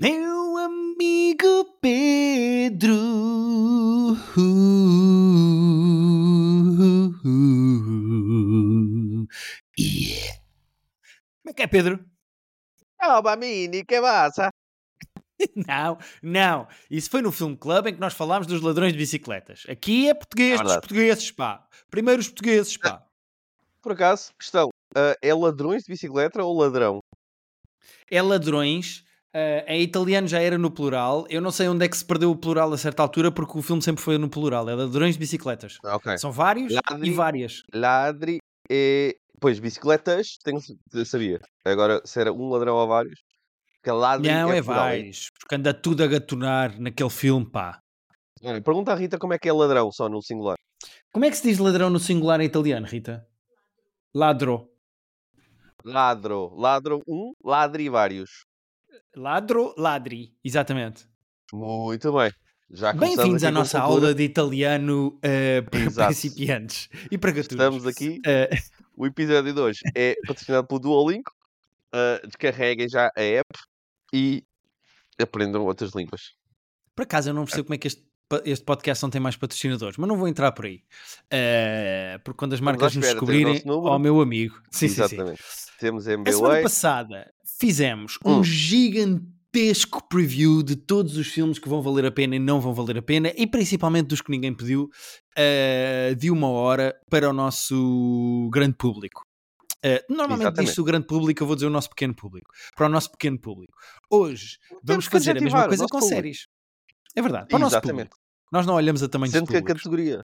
Meu amigo Pedro. Yeah. Como é que é, Pedro? Ciao bambini, che passa? Não, não. Isso foi no Film Club em que nós falámos dos ladrões de bicicletas. Aqui é português É dos portugueses, pá. Primeiro os portugueses, pá. Por acaso, questão, ah, é ladrões de bicicleta ou ladrão? É ladrões. Eh, em italiano já era no plural. Eu não sei onde é que se perdeu o plural a certa altura, porque o filme sempre foi no plural. É ladrões de bicicletas. Ah, Ok. São vários Ladri- e várias. Ladri e... Pois, bicicletas, tenho... sabia. Agora, se era um ladrão ou vários, que ladri Não, é plural, hein? vários. Porque anda tudo a gatonar naquele filme, pá. Olha, Pergunta à Rita como é que é ladrão, só no singular. Como é que se diz ladrão no singular em italiano, Rita? Ladro. Ladro. Ladro um, ladri vários. Ladro, ladri. Exatamente. Muito bem. Bem-vindos à nossa aula de italiano eh, para Exato. principiantes e para gatunos. Estamos aqui. Eh, O episódio de hoje é patrocinado pelo Duolingo. Ah, descarreguem já a app e aprendam outras línguas. por acaso eu não percebo como é que este, este podcast não tem mais patrocinadores, mas não vou entrar por aí. Eh, porque quando as marcas nos descobrirem, número. ó meu amigo. Sim, sim, sim. Exatamente. Temos A semana MBA. passada fizemos um Hum. gigantesco preview de todos os filmes que vão valer a pena e não vão valer a pena, e principalmente dos que ninguém pediu, eh, de uma hora para o nosso grande público. Eh, normalmente Exatamente. diz-se o grande público, eu vou dizer o nosso pequeno público. Para o nosso pequeno público. Hoje vamos fazer a mesma coisa com público. séries. É verdade, para o nosso Exatamente. público. Nós não olhamos a tamanho Sendo que a categoria,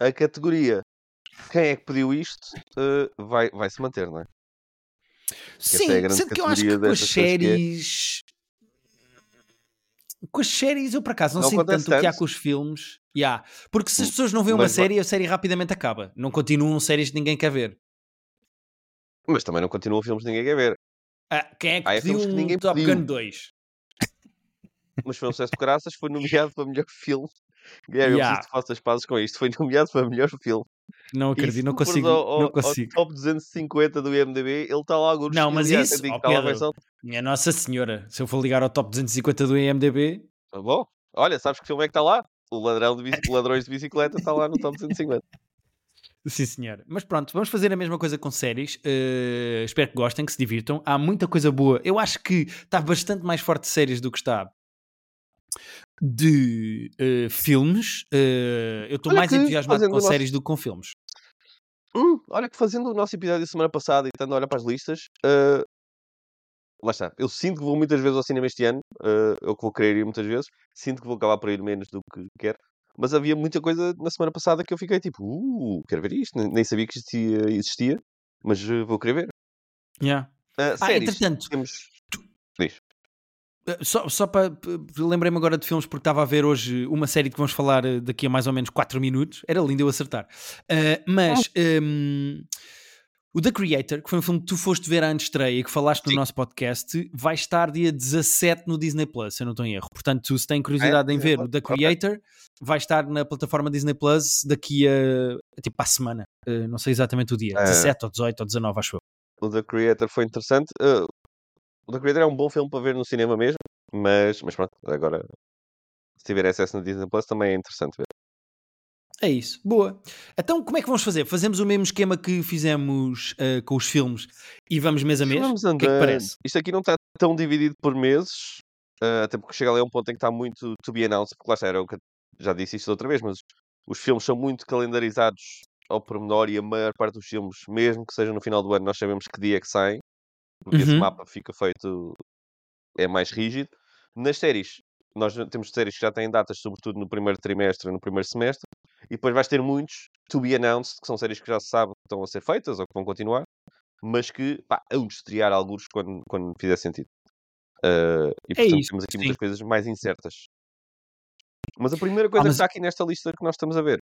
a categoria, quem é que pediu isto, eh, vai, vai se manter, não é? Essa Sim, é sendo que eu acho que com as é. séries. Com as séries, eu por acaso não, Não sinto tanto o que há com os filmes. Yeah. Porque se as Hum, pessoas não veem uma mas série, a série rapidamente acaba. Não continuam séries que ninguém quer ver. Mas também não continua filmes que ninguém quer ver. Ah, quem é que Ah, é pediu que ninguém Top pediu. Gun 2? Mas foi um sucesso de graças, foi nomeado para melhor filme. Guilherme, eu Yeah. preciso que faças pazes com isto. Foi nomeado para melhor filme. Não acredito, não consigo. ao, ao- não ao consigo. top 250 do IMDB, ele está lá alguns. Não, mas isso, eu lá Pedro, versão. Minha Nossa Senhora, se eu for ligar ao top 250 do IMDB, Tá bom? Olha, sabes que filme é que está lá? O ladrão de Ladrões de Bicicleta está lá no top 250. Sim, senhor. Mas pronto, vamos fazer a mesma coisa com séries. Eh, espero que gostem, que se divirtam. Há muita coisa boa. Eu acho que está bastante mais forte de séries do que está de eh, filmes. Eh, eu estou mais que, entusiasmado com nosso- séries do que com filmes. Hum, olha que fazendo o nosso episódio da semana passada e estando a olhar para as listas, ah, lá está. Eu sinto que vou muitas vezes ao cinema este ano, ah, eu que vou querer ir muitas vezes, sinto que vou acabar por ir menos do que quero. Mas havia muita coisa na semana passada que eu fiquei tipo, uh, quero ver isto, nem, sabia que existia, existia mas vou querer ver. Yeah. Ah, Ah, séries, entretanto, temos. Diz. Eh, Só, só para. Lembrei-me agora de filmes porque estava a ver hoje uma série que vamos falar eh, daqui a mais ou menos 4 minutos. Era lindo eu acertar. Eh, mas. ehm, o The Creator, que foi um filme que tu foste ver à estreia e que falaste no Sim. nosso podcast, vai estar dia 17 no Disney Plus, se eu não estou em erro. Portanto, se têm curiosidade em ver o The. Creator, vai estar na plataforma Disney Plus daqui a. tipo à semana. Eh, não sei exatamente o dia. Ah. 17 ou 18 ou 19, acho eu. O The Creator foi interessante. Ah, o The Creator é um bom filme para ver no cinema mesmo, mas, mas pronto, agora se tiver acesso na Disney Plus também é interessante ver. É isso, boa. Então, como é que vamos fazer? Fazemos o mesmo esquema que fizemos eh, com os filmes e vamos mês a mês? Vamos O que é que parece? Isto aqui não está tão dividido por meses, ah, até porque chega ali a um ponto em que está muito to be announced, porque lá está, era o que já disse isto outra vez, mas os filmes são muito calendarizados ao pormenor e a maior parte dos filmes, mesmo que seja no final do ano, nós sabemos que dia é que saem, porque esse Uhum. mapa fica feito, é mais rígido. Nas séries, nós temos séries que já têm datas, sobretudo no primeiro trimestre e no primeiro semestre, e depois vais ter muitos to be announced, que são séries que já se sabe que estão a ser feitas ou que vão continuar, mas que pá, hão de estrear alguns quando, quando fizer sentido. Ah, e portanto isso, temos aqui sim. muitas coisas mais incertas. Mas a primeira coisa Ah, mas- que está aqui nesta lista que nós estamos a ver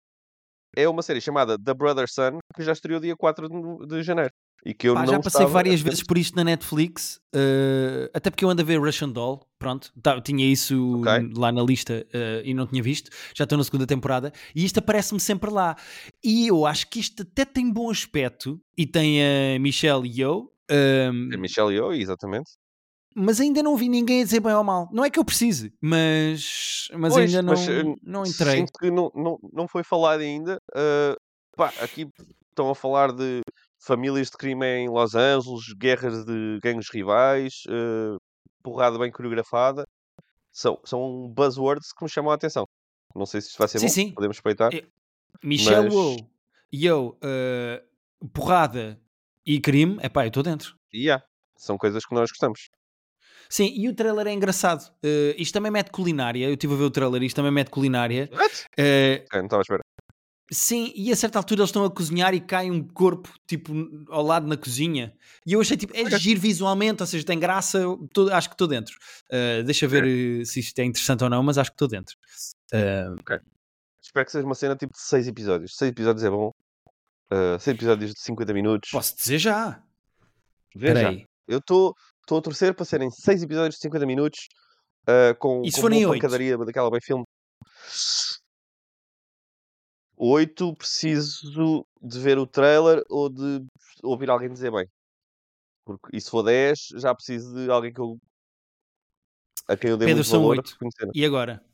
é uma série chamada The Brother Sun, que já estreou dia 4 de, de janeiro. E que eu Pá, não já passei estava várias a vezes por isto na Netflix, eh, até porque eu ando a ver Russian Doll, pronto, tá, tinha isso Ok. n- lá na lista eh, e não tinha visto, já estou na segunda temporada, e isto aparece-me sempre lá. E eu acho que isto até tem bom aspecto, e tem a Michelle Yeoh, ehm, É Michelle Yeoh, exatamente. Mas ainda não vi ninguém a dizer bem ou mal. Não é que eu precise, mas, mas Pois, ainda não, mas, eh, não entrei. Sinto que não, não, não foi falado ainda. Uh, pá, aqui estão a falar de famílias de crime em Los Angeles, guerras de gangues rivais, uh, porrada bem coreografada. São, são buzzwords que me chamam a atenção. Não sei se isto vai ser Sim, bom, sim. podemos respeitar. É- Michelle Mas- e eu, eh, porrada e crime, é pá, eu estou dentro. E há. São coisas que nós gostamos. Sim, e o trailer é engraçado. Eh, isto também mete culinária. Eu estive a ver o trailer, isto também mete culinária. What? Eh, Ok, não estava à espera. sim, e a certa altura eles estão a cozinhar e cai um corpo tipo ao lado na cozinha. E eu achei tipo, é Ok. giro visualmente, ou seja, tem graça. tô- acho que estou dentro. Eh, deixa ver eh, se isto é interessante ou não, mas acho que estou dentro. Eh, Espero que seja uma cena tipo de 6 episódios. 6 episódios é bom. 6 episódios de 50 minutos. posso dizer já. Vê já. aí. Eu estou a torcer para serem 6 episódios de 50 minutos uh, com, se com oito? pancadaria daquela bem filme. 8 preciso de ver o trailer ou de ouvir alguém dizer bem. Porque, e se for 10, já preciso de alguém que eu, a quem eu dê Pedro, muito são valor oito. reconhecer. E agora?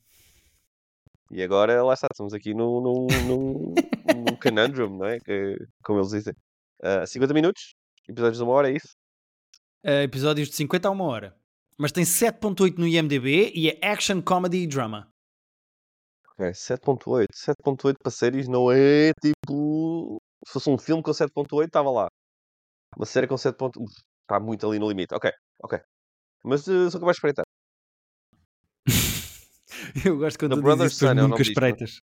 E agora, lá está, estamos aqui num, num, num, num conundrum, não é? Que, como eles dizem. Uh, 50 minutos, episódios de uma hora, é isso? Eh, episódios de 50 a uma hora. Mas tem 7.8 no IMDB e é action, comedy e drama. Ok, 7.8. 7.8 para séries não é tipo. Se fosse um filme com 7.8, estava lá. Uma série com 7.8. uf, Está muito ali no limite. Ok, ok. Mas uh, sou capaz de espreitar. Eu gosto quando The tu Brother's dizes é o nunca espreitas.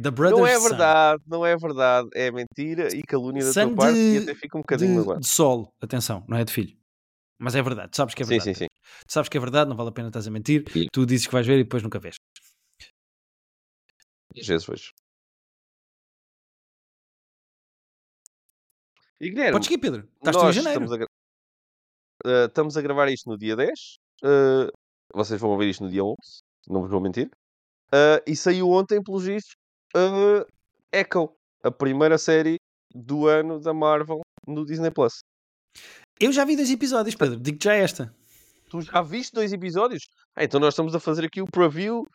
The Brothers não é verdade, não é verdade. É mentira e calúnia da Son tua parte e de- até fica um bocadinho De, magoado. de sol, atenção, não é de filho. Mas é verdade, tu sabes que é Sim, verdade. sim, sim. Tu sabes que é verdade, não vale a pena estás a mentir. Sim. Tu dizes que vais ver e depois nunca vês. Às vezes vejo. E Guilherme, Podes seguir, Pedro. Estás tu em janeiro. estamos a, uh, estamos a gravar isto no dia 10. Uh, vocês vão ouvir isto no dia 11. Não vos vou mentir. Uh, e saiu ontem, pelos vistos, uh, Echo. A primeira série do ano da Marvel no Disney+. Plus. Eu já vi dois episódios, Pedro. Digo-te já esta. Tu já viste dois episódios? Ah, então nós estamos a fazer aqui o preview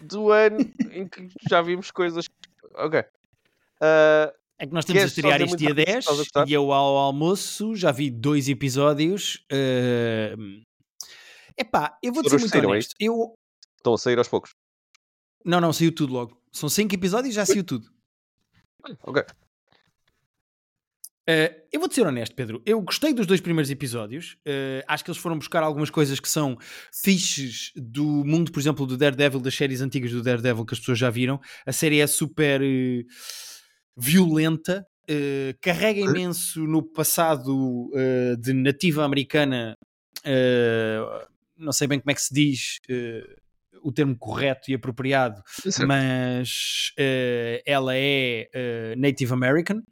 do ano em que já vimos coisas... Ok. Uh, É que nós estamos a estrear isto dia rápido se 10 estás a gostar? e eu ao almoço já vi dois episódios. eh, Epá, eu vou dizer muito é honesto. Eu... estão a sair aos poucos. Não, não, saiu tudo logo. São cinco episódios e já saiu tudo. Ok. Eh, eu vou-te ser honesto, Pedro. Eu gostei dos dois primeiros episódios. Eh, acho que eles foram buscar algumas coisas que são fixes do mundo, por exemplo, do Daredevil, das séries antigas do Daredevil que as pessoas já viram. A série é super eh, violenta, carrega imenso no passado de nativa americana. não sei bem como é que se diz o termo correto e apropriado, mas eh, ela é Native American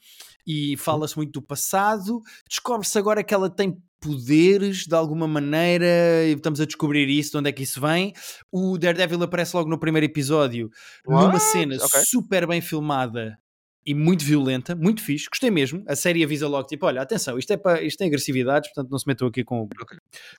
e fala-se muito do passado. Descobre-se agora que ela tem poderes de alguma maneira e estamos a descobrir isso, de onde é que isso vem. O Daredevil aparece logo no primeiro episódio numa What? cena Ok. super bem filmada e muito violenta, muito fixe. Gostei mesmo. A série avisa logo, tipo, olha, atenção, isto é para isto tem agressividades, portanto não se metam aqui com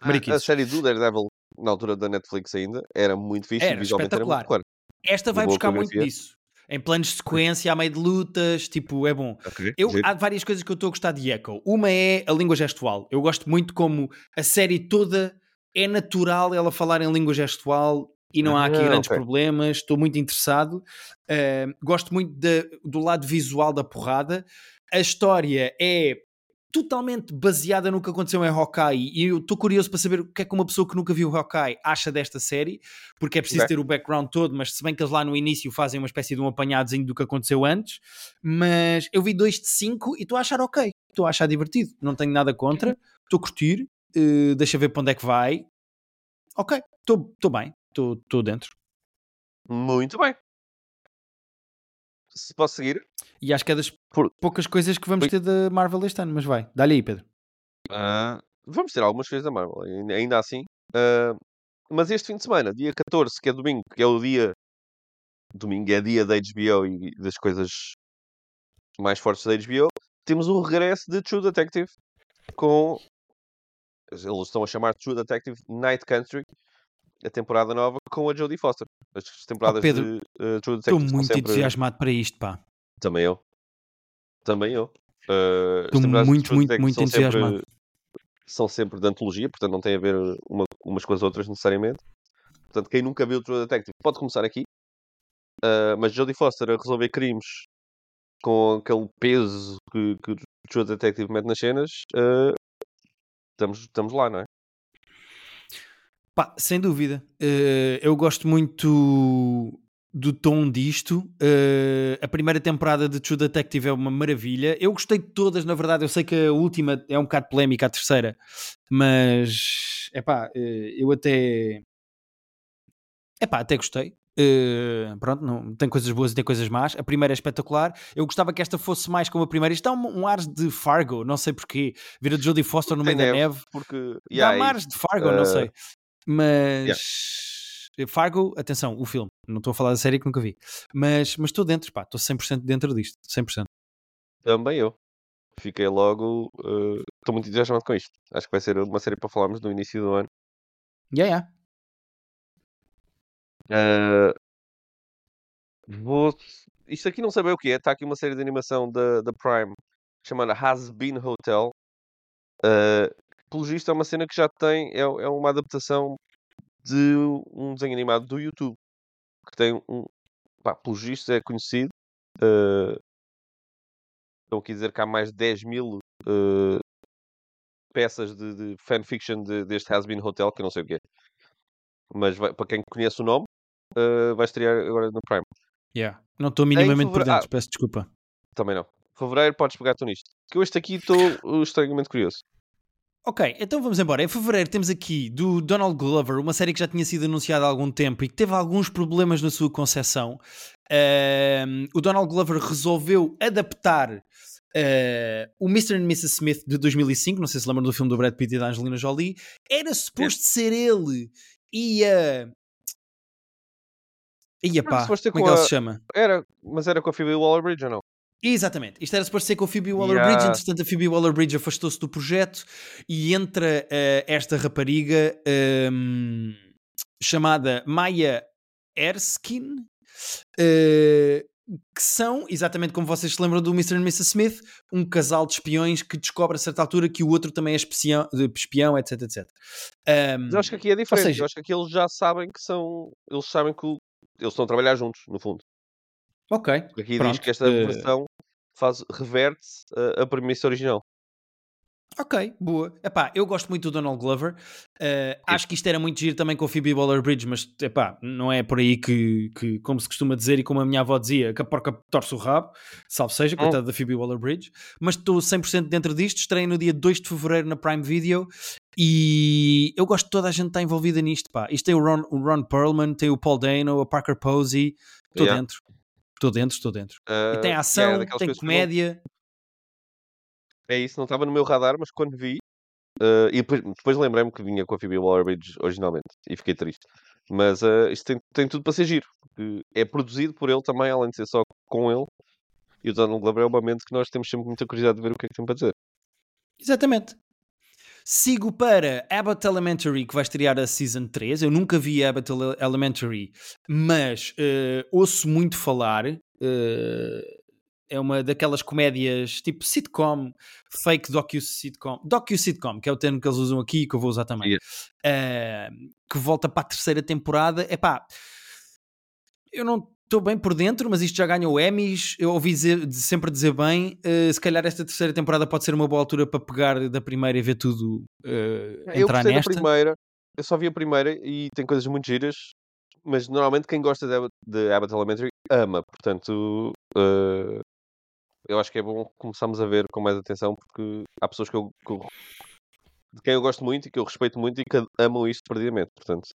A mariquices. série do Daredevil, na altura da Netflix ainda, era muito fixe Era e visualmente era muito espetacular. claro. Esta vai boa buscar muito disso. Em planos de sequência, a meio de lutas, tipo, é bom. Ok, Eu, giro. há várias coisas que eu estou a gostar de Echo. Uma é a língua gestual. Eu gosto muito como a série toda é natural ela falar em língua gestual e não há aqui Ah, grandes ok. problemas. Estou muito interessado. Uh, gosto muito da- do lado visual da porrada. A história é totalmente baseada no que aconteceu em Hawkeye. E eu estou curioso para saber o que é que uma pessoa que nunca viu Hawkeye acha desta série, porque é preciso ter o background todo, mas se bem que eles lá no início fazem uma espécie de um apanhadozinho do que aconteceu antes, mas eu vi 2 de 5 e estou a achar ok, estou a achar divertido, não tenho nada contra, estou a curtir, eh, deixa ver para onde é que vai, ok, estou bem, estou dentro. Muito bem. Se posso seguir? E acho que é das Por- poucas coisas que vamos Ui. ter da Marvel este ano, mas vai, dá-lhe aí, Pedro. Ah, vamos ter algumas coisas da Marvel, ainda- assim. Ah, mas este fim de semana, dia 14, que é domingo, que é o dia. Domingo é dia da HBO e das coisas mais fortes da HBO. Temos o regresso de True Detective com eles estão a chamar True Detective Night Country, a temporada nova, com a Jodie Foster. As temporadas Pedro, de uh, True Estou Detective são muito sempre... entusiasmado para isto, pá. Também eu. Também eu. As Estou muito, muito, muito são sempre- entusiasmado. são sempre de antologia, portanto não tem a ver uma- umas com as outras necessariamente. Portanto, quem nunca viu True Detective pode começar aqui. Uh, mas Jodie Foster a resolver crimes com aquele peso que, que o True Detective mete nas cenas, uh, estamos, estamos lá, não é? Pá, sem dúvida. Eh, eu gosto muito do tom disto. Eh, a primeira temporada de True Detective é uma maravilha. Eu gostei de todas, na verdade. Eu sei que a última é um bocado polémica, a terceira, mas é pá, eu até. É pá, até gostei. Eh, pronto, não, tem coisas boas e tem coisas más. A primeira é espetacular. Eu gostava que esta fosse mais como a primeira. Isto dá um, um ar de Fargo, não sei porquê. Ver a Jodie Foster no meio da neve. Porque, Dá yeah, mares de Fargo, não eh, sei. Mas. Fargo, atenção, o filme. Não estou a falar da série que nunca vi. Mas mas estou dentro, pá. Estou 100% dentro disto. 100%. também eu. Fiquei logo. uh, Estou muito entusiasmado com isto. Acho que vai ser uma série para falarmos no início do ano. Yeah, yeah. Uh, vou... Isto aqui não sei bem o que é. Está aqui uma série de animação da, da Prime chamada Has Been Hotel. Uh, pelo visto é uma cena que já tem. É, é uma adaptação de um desenho animado do YouTube. Que tem um. Pá, pelo visto é conhecido. Uh, estão aqui a dizer que há mais de 10 mil uh, peças de, de fanfiction de- deste Has Been Hotel, que eu não sei o que é. Mas vai- para quem conhece o nome, uh, vai estrear agora no Prime. Yeah. Não estou minimamente por fevereiro- dentro, ah. peço desculpa. Também não. Fevereiro podes pegar tu nisto. Que eu este aqui estou estranhamente curioso. Ok, então vamos embora. Em fevereiro temos aqui do Donald Glover, uma série que já tinha sido anunciada há algum tempo e que teve alguns problemas na sua concepção. Ahm, o Donald Glover resolveu adaptar ah, o Mr. and Mrs. Smith de 2005. Não sei se lembram do filme do Brad Pitt e da Angelina Jolie. Era suposto ser ele e a. Ia Era pá, como é que ela a- se chama? Era, mas era com a Phoebe Waller-Bridge ou não? Exatamente. Isto era suposto ser com a Phoebe Waller-Bridge, Yeah. entretanto a Phoebe Waller-Bridge afastou-se do projeto e entra eh, esta rapariga ehm, chamada Maya Erskine, eh, que são, exatamente como vocês se lembram do Mr. e Mrs. Smith, um casal de espiões que descobre a certa altura que o outro também é espião, espião etc, etc. Ehm, Mas eu acho que aqui é diferente. seja- Eu acho que aqui eles já sabem que são. Eles sabem que o- eles estão a trabalhar juntos, no fundo. Ok, Porque aqui diz Pronto, que esta eh, versão faz, reverte a, a premissa original. Ok, boa. Epá, eu gosto muito do Donald Glover. Uh, acho que isto era muito giro também com a Phoebe Waller-Bridge, mas epá, não é por aí que, que, como se costuma dizer e como a minha avó dizia, que a porca torce o rabo, salve seja, coitada da Phoebe Waller-Bridge. Mas estou 100% dentro disto. Estreia no dia 2 de Fevereiro na Prime Video e eu gosto de toda a gente que está envolvida nisto, pá. Isto tem o Ron, o Ron Perlman, tem o Paul Dano, a Parker Posey. Estou Yeah. dentro. Estou dentro, estou dentro. Ah, E tem yeah, ação, tem eu não- comédia. É isso, não estava no meu radar, mas quando vi. ah, e depois, depois lembrei-me que vinha com a Phoebe Waller-Bridge originalmente e fiquei triste. Mas ah, isto tem, tem tudo para ser giro. É produzido por ele também, além de ser só com ele. E o Donald Glover é uma mente que nós temos sempre muita curiosidade de ver o que é que tem para dizer. Exatamente. Sigo para Abbott Elementary, que vai estrear a Season 3. Eu nunca vi Abbott Ele- Elementary, mas eh, ouço muito falar. eh, é uma daquelas comédias tipo sitcom, fake docu-sitcom. Docu-sitcom, que é o termo que eles usam aqui e que eu vou usar também. Yeah. Eh, que volta para a terceira temporada. Epá, eu não estou bem por dentro, mas isto já ganhou Emmys. Eu ouvi dizer- sempre dizer bem. eh, se calhar esta terceira temporada pode ser uma boa altura para pegar da primeira e ver tudo eh, eu entrar nesta. da primeira, eu só vi a primeira e tem coisas muito giras, mas normalmente quem gosta de Abbott, de Abbott Elementary ama, portanto eh, eu acho que é bom começarmos a ver com mais atenção porque há pessoas que eu, que eu- de quem eu gosto muito e que eu respeito muito e que amam isto perdidamente, portanto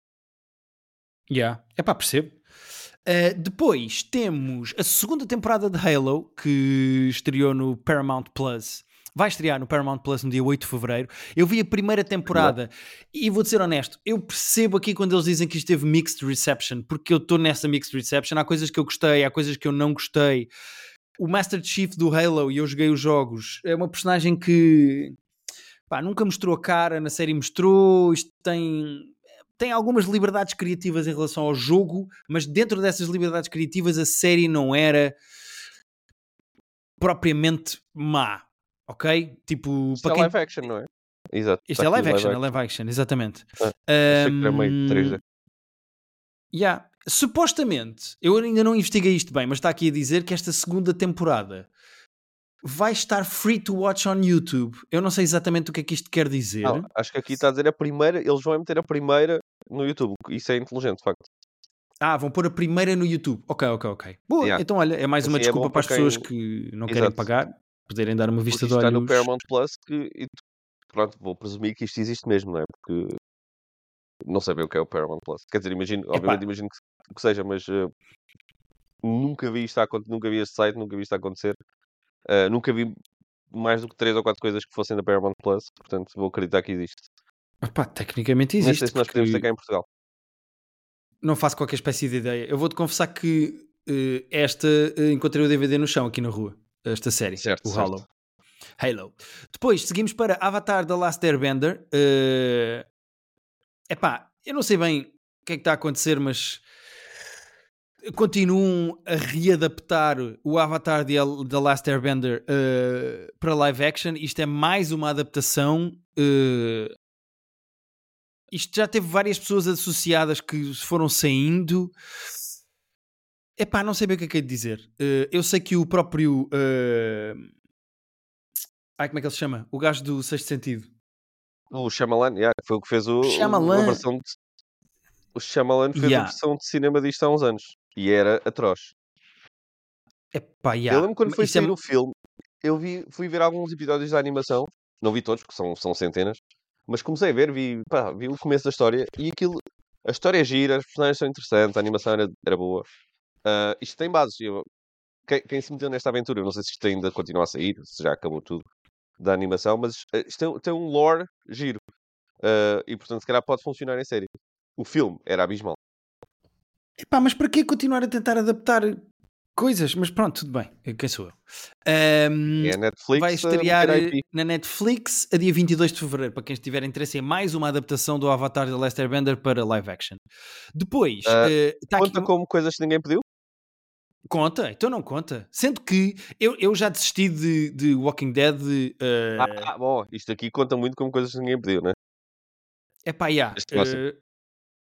Yeah. É pá, percebo. Uh, depois temos a segunda temporada de Halo que estreou no Paramount Plus. Vai estrear no Paramount Plus no dia 8 de Fevereiro. Eu vi a primeira temporada e vou ser honesto, eu percebo aqui quando eles dizem que isto teve mixed reception, porque eu estou nessa mixed reception. Há coisas que eu gostei, há coisas que eu não gostei. O Master Chief do Halo, e eu joguei os jogos, é uma personagem que pá, nunca mostrou a cara, na série mostrou, isto tem tem algumas liberdades criativas em relação ao jogo, mas dentro dessas liberdades criativas a série não era propriamente má, ok? Tipo, Isto é quem... live action, não é? Exato. Isto é live action, é live action, exatamente. Ah, um, meio 3D. Yeah. Supostamente, eu ainda não investiguei isto bem, mas está aqui a dizer que esta segunda temporada vai estar free to watch on YouTube. Eu não sei exatamente o que é que isto quer dizer. Não, acho que aqui está a dizer a primeira, eles vão meter a primeira no YouTube. Isso é inteligente, de facto. Ah, vão pôr a primeira no YouTube. Ok, ok, ok. Boa, yeah. então olha, é mais assim, uma é desculpa é para as quem... pessoas que não Exato. querem pagar, poderem dar uma vista de olhos. está no Paramount Plus que, e, pronto, vou presumir que isto existe mesmo, não é? Porque não sei bem o que é o Paramount Plus. Quer dizer, imagino, Epá. obviamente imagino que, que seja, mas uh, nunca vi isto a acontecer, nunca vi este site, nunca vi isto a acontecer. Uh, nunca vi mais do que 3 ou 4 coisas que fossem da Paramount Plus, portanto vou acreditar que existe. Epá, tecnicamente existe. Não sei se nós podemos ter cá em Portugal. Não faço qualquer espécie de ideia. Eu vou-te confessar que uh, esta uh, encontrei o DVD no chão aqui na rua. Esta série, certo, o certo. Halo. Halo. Depois seguimos para Avatar The Last Airbender. Uh, epá, eu não sei bem o que é que está a acontecer, mas continuam a readaptar o Avatar The, The Last Airbender uh, para live action. Isto é mais uma adaptação. Uh, isto já teve várias pessoas associadas que foram saindo. Epá, não sei bem o que é que é de dizer. Uh, eu sei que o próprio. Uh... Ai, como é que ele se chama? O gajo do Sexto Sentido. O Shyamalan, yeah, foi o que fez o, Shyamalan. a versão de... O Shyamalan fez yeah. a versão de cinema disto há uns anos. E era atroz. Epá, yeah. Eu lembro quando foi sair é... o filme, eu vi, fui ver alguns episódios da animação. Não vi todos, porque são, são centenas. Mas comecei a ver, vi, pá, vi o começo da história e aquilo. A história é gira, os personagens são interessantes, a animação era, era boa. Uh, isto tem bases. Eu, quem, quem, se meteu nesta aventura, eu não sei se isto ainda continua a sair, se já acabou tudo da animação, mas uh, isto tem, tem, um lore giro. Uh, e portanto, se calhar pode funcionar em série. O filme era abismal. Epá, mas para que continuar a tentar adaptar coisas? Mas pronto, tudo bem. Quem sou eu? Um, é Netflix, vai estrear na Netflix a dia 22 de Fevereiro, para quem estiver interesse em mais uma adaptação do Avatar de Lester Bender para live action. Depois, uh, uh, conta aqui... como coisas que ninguém pediu? Conta, então não conta. Sendo que eu, eu já desisti de, de Walking Dead. Uh... Ah, bom, isto aqui conta muito como coisas que ninguém pediu, né? É pá, yeah. Uh,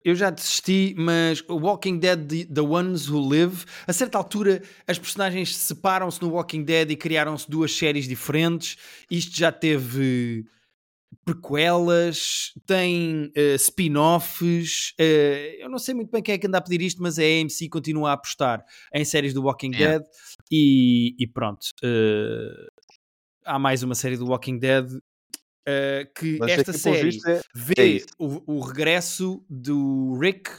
eu já desisti, mas Walking Dead The, The Ones Who Live, a certa altura as personagens separam-se no Walking Dead e criaram-se duas séries diferentes. Isto já teve prequelas, tem uh, spin-offs. Uh, eu não sei muito bem quem é que anda a pedir isto, mas a AMC continua a apostar em séries do Walking yeah. Dead e, e pronto. Uh, há mais uma série do Walking Dead. Que mas esta série é... vê é o, o, regresso do Rick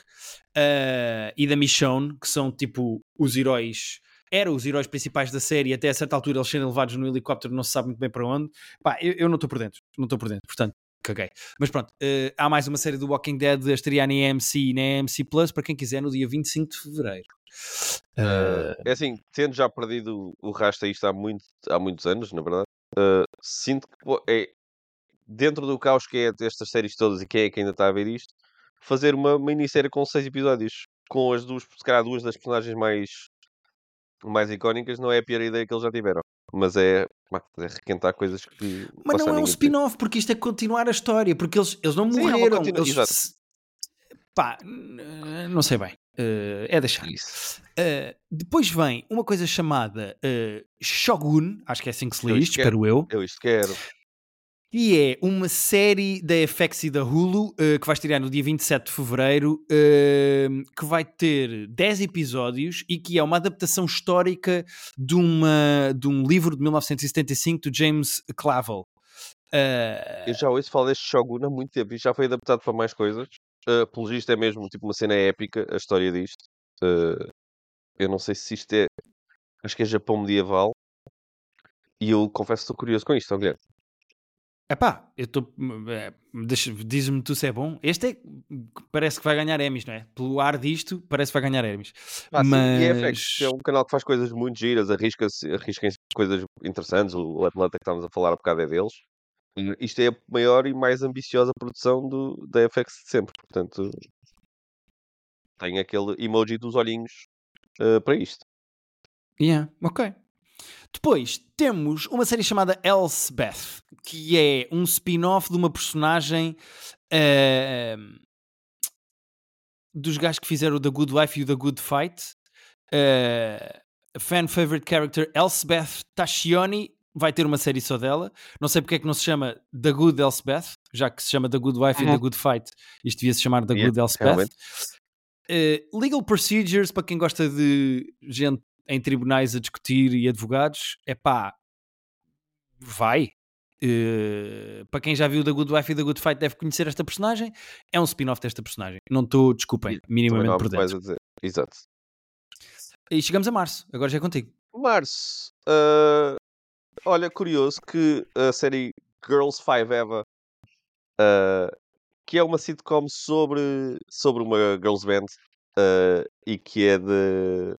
e da Michonne, que são tipo os heróis eram os heróis principais da série, até a certa altura eles serem levados no helicóptero, não se sabe muito bem para onde. Pá, eu, eu não estou por dentro, não estou por dentro, portanto, caguei. Mas pronto, uh, há mais uma série do Walking Dead a estrear na AMC e na AMC Plus, para quem quiser, no dia 25 de Fevereiro. Uh... É assim, tendo já perdido o rastro a isto há, muito, há muitos anos, na verdade, uh, sinto que é, dentro do caos que é destas séries todas e quem é que ainda está a ver isto, fazer uma minissérie com seis episódios, com as duas, se calhar duas das personagens mais mais icónicas, não é a pior ideia que eles já tiveram. Mas é, é requentar coisas que. Mas não é um spin-off, porque isto é continuar a história, porque eles, eles não Sim, é morreram. É eles... Pá, não sei bem. Uh, é deixar. Isso. Uh, depois vem uma coisa chamada uh, Shogun, acho que é assim que se lê isto, espero eu. Eu isto quero e é uma série da FX e da Hulu uh, que vai estrear no dia 27 de fevereiro, uh, que vai ter 10 episódios e que é uma adaptação histórica de, uma, de um livro de 1975 do James Clavel. Uh... Eu já ouço falar deste Shogun há muito tempo e já foi adaptado para mais coisas. Uh, pelo visto é mesmo tipo uma cena épica a história disto. Uh, eu não sei se isto é. Acho que é Japão medieval. E eu confesso que estou curioso com isto, Guilherme. Epá, eu estou. É, Diz-me tu se é bom. Este é. Parece que vai ganhar Emmys, não é? Pelo ar disto, parece que vai ganhar Emmys. Ah, Mas... sim, e é, FX, é um canal que faz coisas muito giras, arrisca-se arrisca coisas interessantes. O Atlanta que estávamos a falar há bocado é deles. Isto é a maior e mais ambiciosa produção do, da FX de sempre. Portanto, tem aquele emoji dos olhinhos uh, para isto. Yeah, ok. Depois temos uma série chamada Elsbeth, que é um spin-off de uma personagem uh, dos gajos que fizeram o The Good Wife e o The Good Fight. Uh, fan favorite character Elsbeth Tascioni vai ter uma série só dela. Não sei porque é que não se chama The Good Elsbeth, já que se chama The Good Wife uhum. e The Good Fight. Isto devia se chamar The yeah, Good Elsbeth. Uh, legal Procedures, para quem gosta de gente em tribunais a discutir e advogados, é pá, vai. Uh, para quem já viu The Good Wife e The Good Fight deve conhecer esta personagem. É um spin-off desta personagem. Não estou, desculpem, minimamente por dentro. Exato. E chegamos a março. Agora já é contigo. Março. Uh, olha, curioso que a série Girls Five Eva, uh, que é uma sitcom sobre, sobre uma girls band e que é de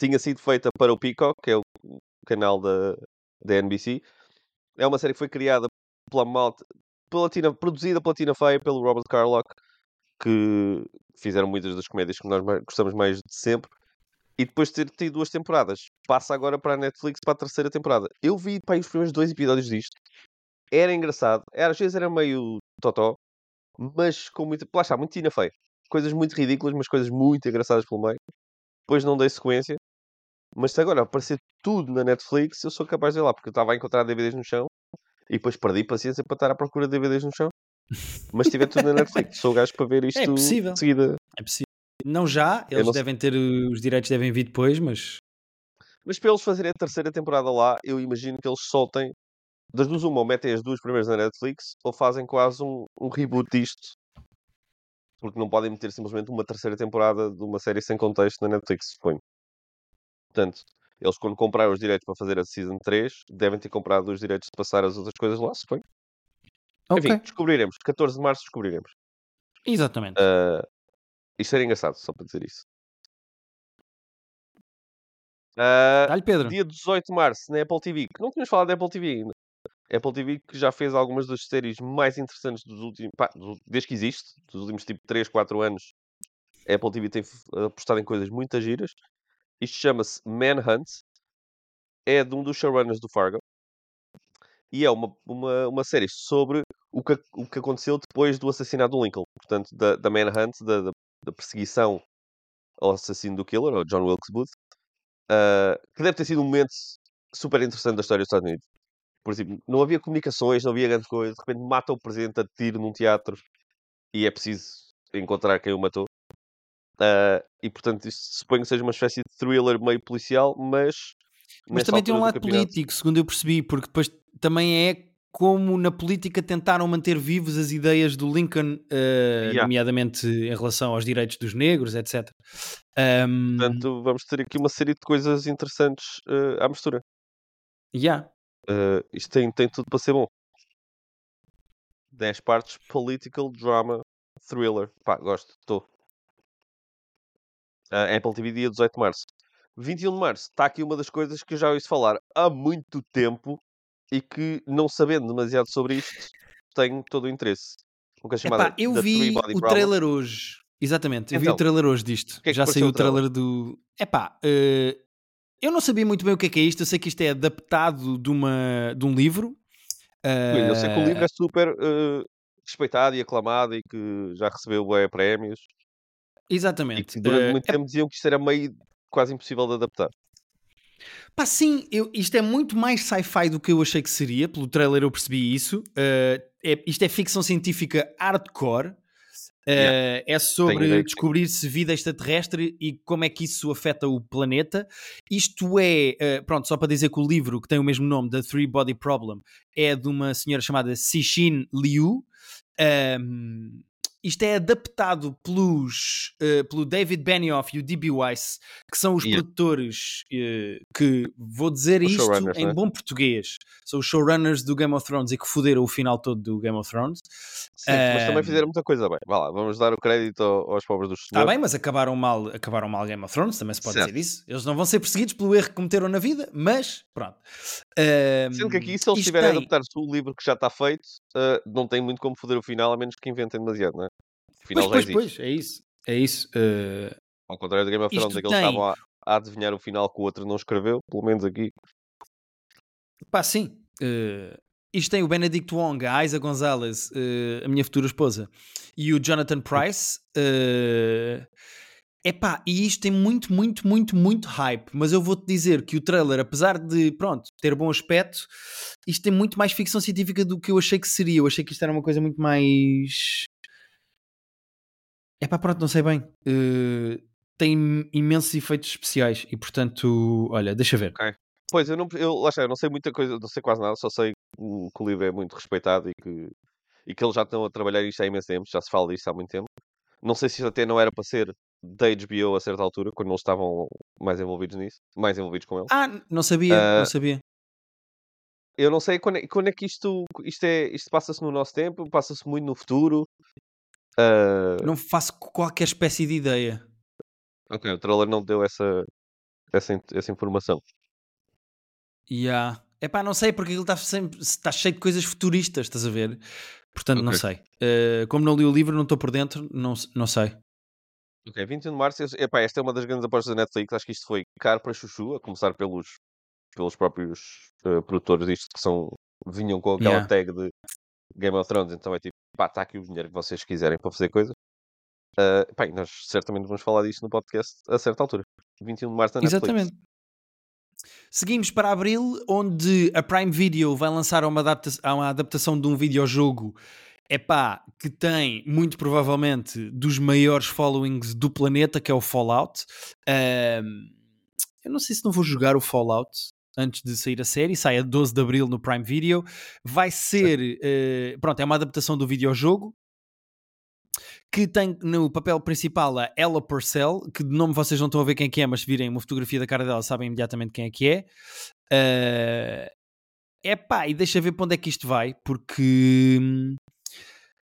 tinha sido feita para o Peacock, que é o canal da, da NBC. É uma série que foi criada pela malta, pela Tina, produzida pela Tina Fey pelo Robert Carlock, que fizeram muitas das comédias que nós gostamos mais de sempre. E depois de ter tido duas temporadas, passa agora para a Netflix para a terceira temporada. Eu vi para os primeiros dois episódios disto. Era engraçado. Era, às vezes era meio totó, mas com muito. Lá está, muito Tina Fey. Coisas muito ridículas, mas coisas muito engraçadas pelo meio. Depois não dei sequência. Mas se agora aparecer tudo na Netflix, eu sou capaz de ir lá, porque eu estava a encontrar DVDs no chão e depois perdi paciência para estar à procura de DVDs no chão. Mas se tiver tudo na Netflix, sou o gajo para ver é isto é possível. de seguida. É possível. Não já, eles não devem ter, os direitos devem vir depois, mas. Mas para eles fazerem a terceira temporada lá, eu imagino que eles soltem das duas uma, ou metem as duas primeiras na Netflix, ou fazem quase um, um reboot disto. Porque não podem meter simplesmente uma terceira temporada de uma série sem contexto na Netflix, suponho. Portanto, eles quando compraram os direitos para fazer a Season 3, devem ter comprado os direitos de passar as outras coisas lá, suponho. Okay. Enfim, descobriremos. 14 de março descobriremos. Exatamente. Uh, isto era engraçado, só para dizer isso. Uh, Dá-lhe, Pedro. Dia 18 de março, na Apple TV, que não tínhamos falado da Apple TV ainda. Apple TV que já fez algumas das séries mais interessantes dos últimos. Pá, desde que existe, dos últimos tipo 3, 4 anos. A Apple TV tem apostado em coisas muito giras. Isto chama-se Manhunt. É de um dos showrunners do Fargo. E é uma, uma, uma série sobre o que, o que aconteceu depois do assassinato do Lincoln. Portanto, da, da Manhunt, da, da, da perseguição ao assassino do Killer, John Wilkes Booth. Uh, que deve ter sido um momento super interessante da história dos Estados Unidos. Por exemplo, não havia comunicações, não havia grande coisa. De repente mata o presidente a tiro num teatro e é preciso encontrar quem o matou. Uh, e portanto, isto suponho que seja uma espécie de thriller meio policial, mas. Mas também tem um lado político, segundo eu percebi, porque depois também é como na política tentaram manter vivos as ideias do Lincoln, uh, yeah. nomeadamente em relação aos direitos dos negros, etc. Um... Portanto, vamos ter aqui uma série de coisas interessantes uh, à mistura. Yeah. Uh, isto tem, tem tudo para ser bom. 10 partes, political drama, thriller. Pá, gosto, estou. Uh, Apple TV dia 18 de março. 21 de março, está aqui uma das coisas que eu já ouço falar há muito tempo e que, não sabendo demasiado sobre isto, tenho todo o interesse. Nunca chamada Epá, eu vi o Problem. trailer hoje. Exatamente, eu então, vi o então, trailer hoje disto. Que é que já saiu o trailer, trailer do. Epá, uh, eu não sabia muito bem o que é, que é isto. Eu sei que isto é adaptado de, uma, de um livro. Uh... Eu sei que o livro é super uh, respeitado e aclamado e que já recebeu bué prémios. Exatamente. E que durante uh, muito é... tempo diziam que isto era meio quase impossível de adaptar. Pá, sim, eu, isto é muito mais sci-fi do que eu achei que seria. Pelo trailer eu percebi isso. Uh, é, isto é ficção científica hardcore. Uh, yeah. É sobre descobrir se vida extraterrestre e como é que isso afeta o planeta. Isto é, uh, pronto, só para dizer que o livro que tem o mesmo nome, The Three Body Problem, é de uma senhora chamada Cixin Liu. Um, isto é adaptado pelos, uh, pelo David Benioff e o D.B. Weiss, que são os yeah. produtores uh, que, vou dizer os isto em né? bom português, são os showrunners do Game of Thrones e que fuderam o final todo do Game of Thrones. Sim, uh, mas também fizeram muita coisa bem. Vá lá, vamos dar o crédito aos pobres dos Está bem, mas acabaram mal, acabaram mal Game of Thrones, também se pode certo. dizer isso. Eles não vão ser perseguidos pelo erro que cometeram na vida, mas pronto. Sendo que aqui, se eles tiverem tem... a adaptar-se o livro que já está feito, não tem muito como foder o final, a menos que inventem demasiado, não é? final pois, já pois, existe. Pois, é isso. É isso. Uh... Ao contrário do Game of Thrones, aqueles tem... estavam a, a, adivinhar o final que o outro não escreveu, pelo menos aqui. Pá, sim. Uh... Isto tem o Benedict Wong, a Isa Gonzalez, uh, a minha futura esposa, e o Jonathan Price. Epá, e isto tem muito, muito, muito, muito hype. Mas eu vou-te dizer que o trailer, apesar de, pronto, ter bom aspecto, isto tem muito mais ficção científica do que eu achei que seria. Eu achei que isto era uma coisa muito mais é pá, pronto, não sei bem. Uh, tem imensos efeitos especiais e, portanto, olha, deixa ver. Okay. Pois, eu não, eu, eu não sei muita coisa, não sei quase nada, só sei que o livro é muito respeitado e que, e que eles já estão a trabalhar isto há imenso tempo, já se fala disto há muito tempo. Não sei se até não era para ser da HBO a certa altura, quando eles estavam mais envolvidos nisso, mais envolvidos com ele. Ah, não sabia, uh, não sabia. Eu não sei quando é, quando é que isto, isto, é, isto passa-se no nosso tempo, passa-se muito no futuro. Uh... Não faço qualquer espécie de ideia. Ok, o trailer não deu essa, essa, essa informação. Yeah. Epá, não sei porque ele está sempre está cheio de coisas futuristas, estás a ver? Portanto, okay. não sei. Uh, como não li o livro, não estou por dentro, não, não sei. Ok, 21 de março. Epá, esta é uma das grandes apostas da Netflix. Acho que isto foi caro para Chuchu, a começar pelos, pelos próprios uh, produtores disto que são, vinham com aquela yeah. tag de Game of Thrones. Então é tipo, pá, está aqui o dinheiro que vocês quiserem para fazer coisa. Uh, pá, nós certamente vamos falar disto no podcast a certa altura. 21 de março na Netflix. Exatamente. Seguimos para abril, onde a Prime Video vai lançar uma, adapta uma adaptação de um videojogo epá, que tem muito provavelmente dos maiores followings do planeta, que é o Fallout. Uh, eu não sei se não vou jogar o Fallout, antes de sair a série, sai a 12 de Abril no Prime Video. Vai ser, uh, pronto, é uma adaptação do videojogo que tem no papel principal a Ella Purcell, que de nome vocês não estão a ver quem é que é, mas se virem uma fotografia da cara dela sabem imediatamente quem é que é. Uh, epá, e deixa ver para onde é que isto vai, porque hum,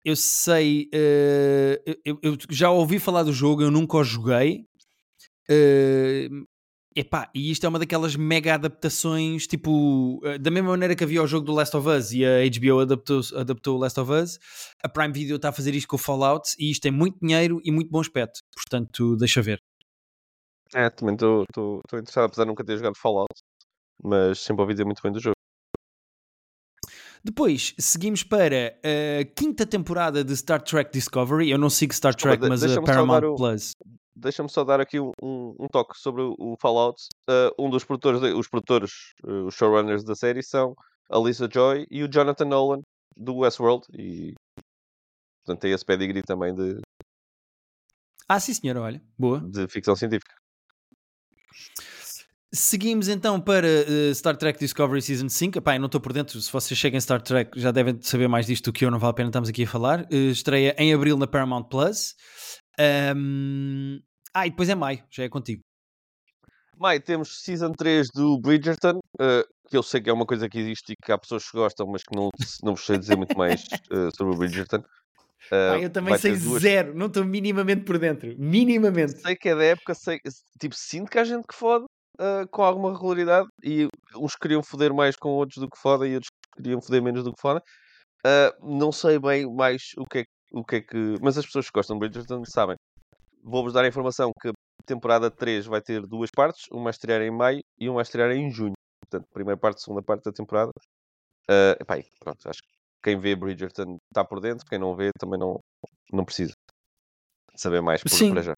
eu sei, uh, eu, eu, já ouvi falar do jogo, eu nunca o joguei, uh, Epá, e isto é uma daquelas mega adaptações, tipo, eh, da mesma maneira que havia o jogo do Last of Us e a HBO adaptou, adaptou o Last of Us, a Prime Video está a fazer isto com o Fallout e isto tem muito dinheiro e muito bom aspecto. Portanto, deixa ver. É, também estou interessado, apesar de nunca ter jogado Fallout, mas sempre ouvi dizer muito bem do jogo. Depois seguimos para a quinta temporada de Star Trek Discovery. Eu não sigo Star Trek, mas a Paramount o, Plus deixa-me só dar aqui um, um, toque sobre o, Fallout. Uh, um dos produtores, os produtores, uh, os showrunners da série são a Lisa Joy e o Jonathan Nolan do Westworld. E portanto tem esse pedigree também de. Ah, sim, senhora, olha, boa. De ficção científica. Seguimos então para uh, Star Trek Discovery Season 5. Epá, eu não estou por dentro, se vocês chegam em Star Trek já devem saber mais disto do que eu, não vale a pena estamos aqui a falar. Uh, estreia em abril na Paramount Plus. Um, ah, e depois é maio, já é contigo. Maio temos Season 3 do Bridgerton, uh, que eu sei que é uma coisa que existe e que há pessoas que gostam, mas que não, não vos sei dizer muito mais uh, sobre o Bridgerton. Uh, ah, eu também sei duas... zero, não estou minimamente por dentro. Minimamente. Sei que é da época, sei, tipo, sinto que há gente que fode uh, com alguma regularidade e uns queriam foder mais com outros do que foda e outros queriam foder menos do que foda. Uh, não sei bem mais o que, é, o que é que. Mas as pessoas que gostam de Bridgerton sabem vou-vos dar a informação que a temporada 3 vai ter duas partes, uma a estrear em maio e uma a estrear em junho. Portanto, primeira parte, segunda parte da temporada. Uh, epá, pronto, acho que quem vê Bridgerton está por dentro, quem não vê também não, não precisa saber mais por, Sim. para já.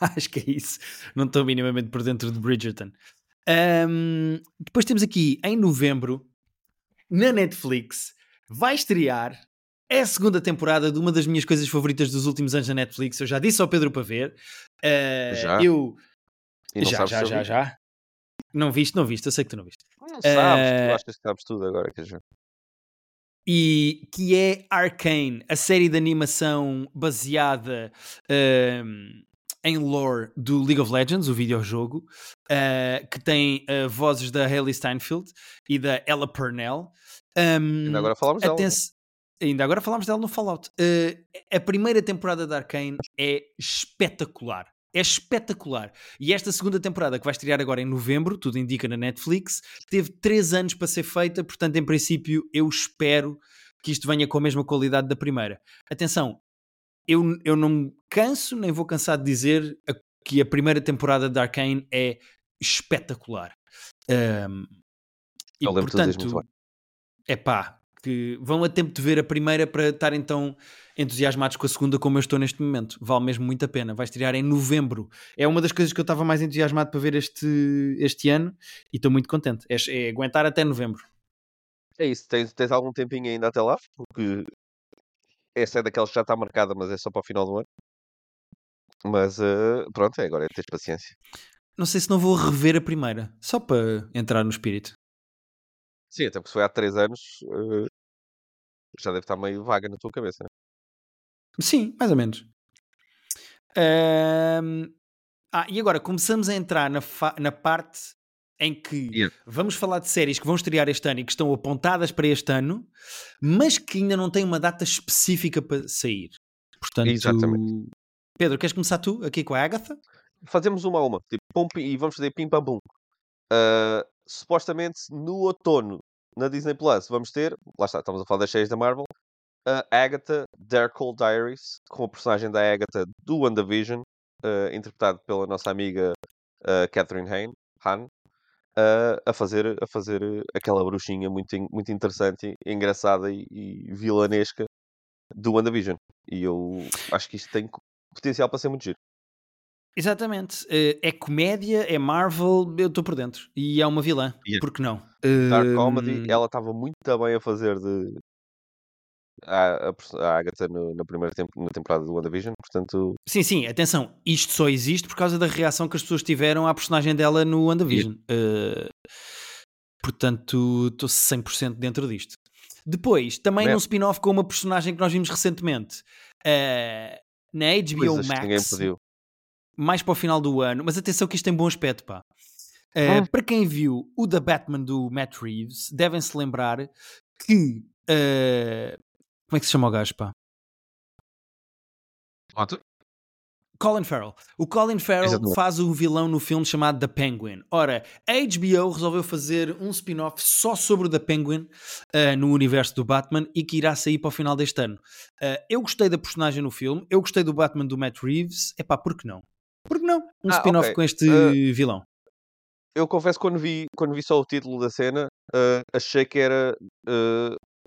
acho que é isso. Não estou minimamente por dentro de Bridgerton. Um, depois temos aqui em novembro, na Netflix, vai estrear é a segunda temporada de uma das minhas coisas favoritas dos últimos anos na Netflix. Eu já disse ao Pedro para ver. Uh, já? Eu. já, já, já, já. Não viste, não viste. Eu sei que tu não viste. Não sabes, uh... tu achas que sabes tudo agora, quer dizer. e que é Arcane, a série de animação baseada um, em lore do League of Legends, o videojogo, uh, que tem uh, vozes da Hayley Steinfeld e da Ella Purnell. Um, Ainda agora falamos dela. Ainda agora falámos dela no Fallout. Uh, a primeira temporada da Arcane é espetacular. É espetacular. E esta segunda temporada, que vai estrear agora em novembro, tudo indica na Netflix, teve três anos para ser feita, portanto, em princípio, eu espero que isto venha com a mesma qualidade da primeira. Atenção, eu, eu não canso, nem vou cansar de dizer a, que a primeira temporada de Arcane é espetacular. Um, e, portanto, é pá, que vão a tempo de ver a primeira para estar então entusiasmados com a segunda como eu estou neste momento. Vale mesmo muito a pena. Vai estrear em novembro. É uma das coisas que eu estava mais entusiasmado para ver este, este ano e estou muito contente. É, é aguentar até novembro. É isso. Tens, tens algum tempinho ainda até lá? Porque essa é daquelas que já está marcada, mas é só para o final do ano. Mas uh, pronto, é agora é ter paciência. Não sei se não vou rever a primeira, só para entrar no espírito. Sim, até porque foi há 3 anos, uh, já deve estar meio vaga na tua cabeça, né? Sim, mais ou menos. Um... Ah, e agora começamos a entrar na, na parte em que yeah. vamos falar de séries que vão estrear este ano e que estão apontadas para este ano, mas que ainda não têm uma data específica para sair. Portanto, Exatamente. Pedro, queres começar tu aqui com a Agatha? Fazemos uma a uma, tipo, e vamos fazer pim pam pum. Uh, supostamente no outono, na Disney Plus, vamos ter, lá está, estamos a falar das séries da Marvel, a Agatha Dare Cold Diaries, com a personagem da Agatha do WandaVision, uh, interpretado pela nossa amiga uh, Catherine Hain, Han, uh, a, fazer, a fazer aquela bruxinha muito, muito interessante, engraçada e, e vilanesca do WandaVision. E eu acho que isto tem potencial para ser muito giro. Exatamente. Uh, é comédia, é Marvel, eu estou por dentro. E é uma vilã, yeah. por que não? Dark Comedy, ela estava muito bem a fazer de, a, a Agatha no, na primeira temp na temporada do WandaVision, portanto... Sim, sim, atenção, isto só existe por causa da reação que as pessoas tiveram à personagem dela no WandaVision. Uh, portanto, estou 100% dentro disto. Depois, também num spin-off com uma personagem que nós vimos recentemente, uh, na HBO Max, mais para o final do ano, mas atenção que isto tem bom aspecto, pá. Uh, Para quem viu o The Batman do Matt Reeves, devem-se lembrar que uh, como é que se chama o gajo, pá? Otto? Colin Farrell. O Colin Farrell Exatamente. faz o vilão no filme chamado The Penguin. Ora, a HBO resolveu fazer um spin-off só sobre o The Penguin uh, no universo do Batman e que irá sair para o final deste ano. Uh, eu gostei da personagem no filme, eu gostei do Batman do Matt Reeves. É pá, por que não? Por que não? Um ah, spin-off okay. com este uh, vilão. Eu confesso quando vi, quando vi só o título da cena, achei que era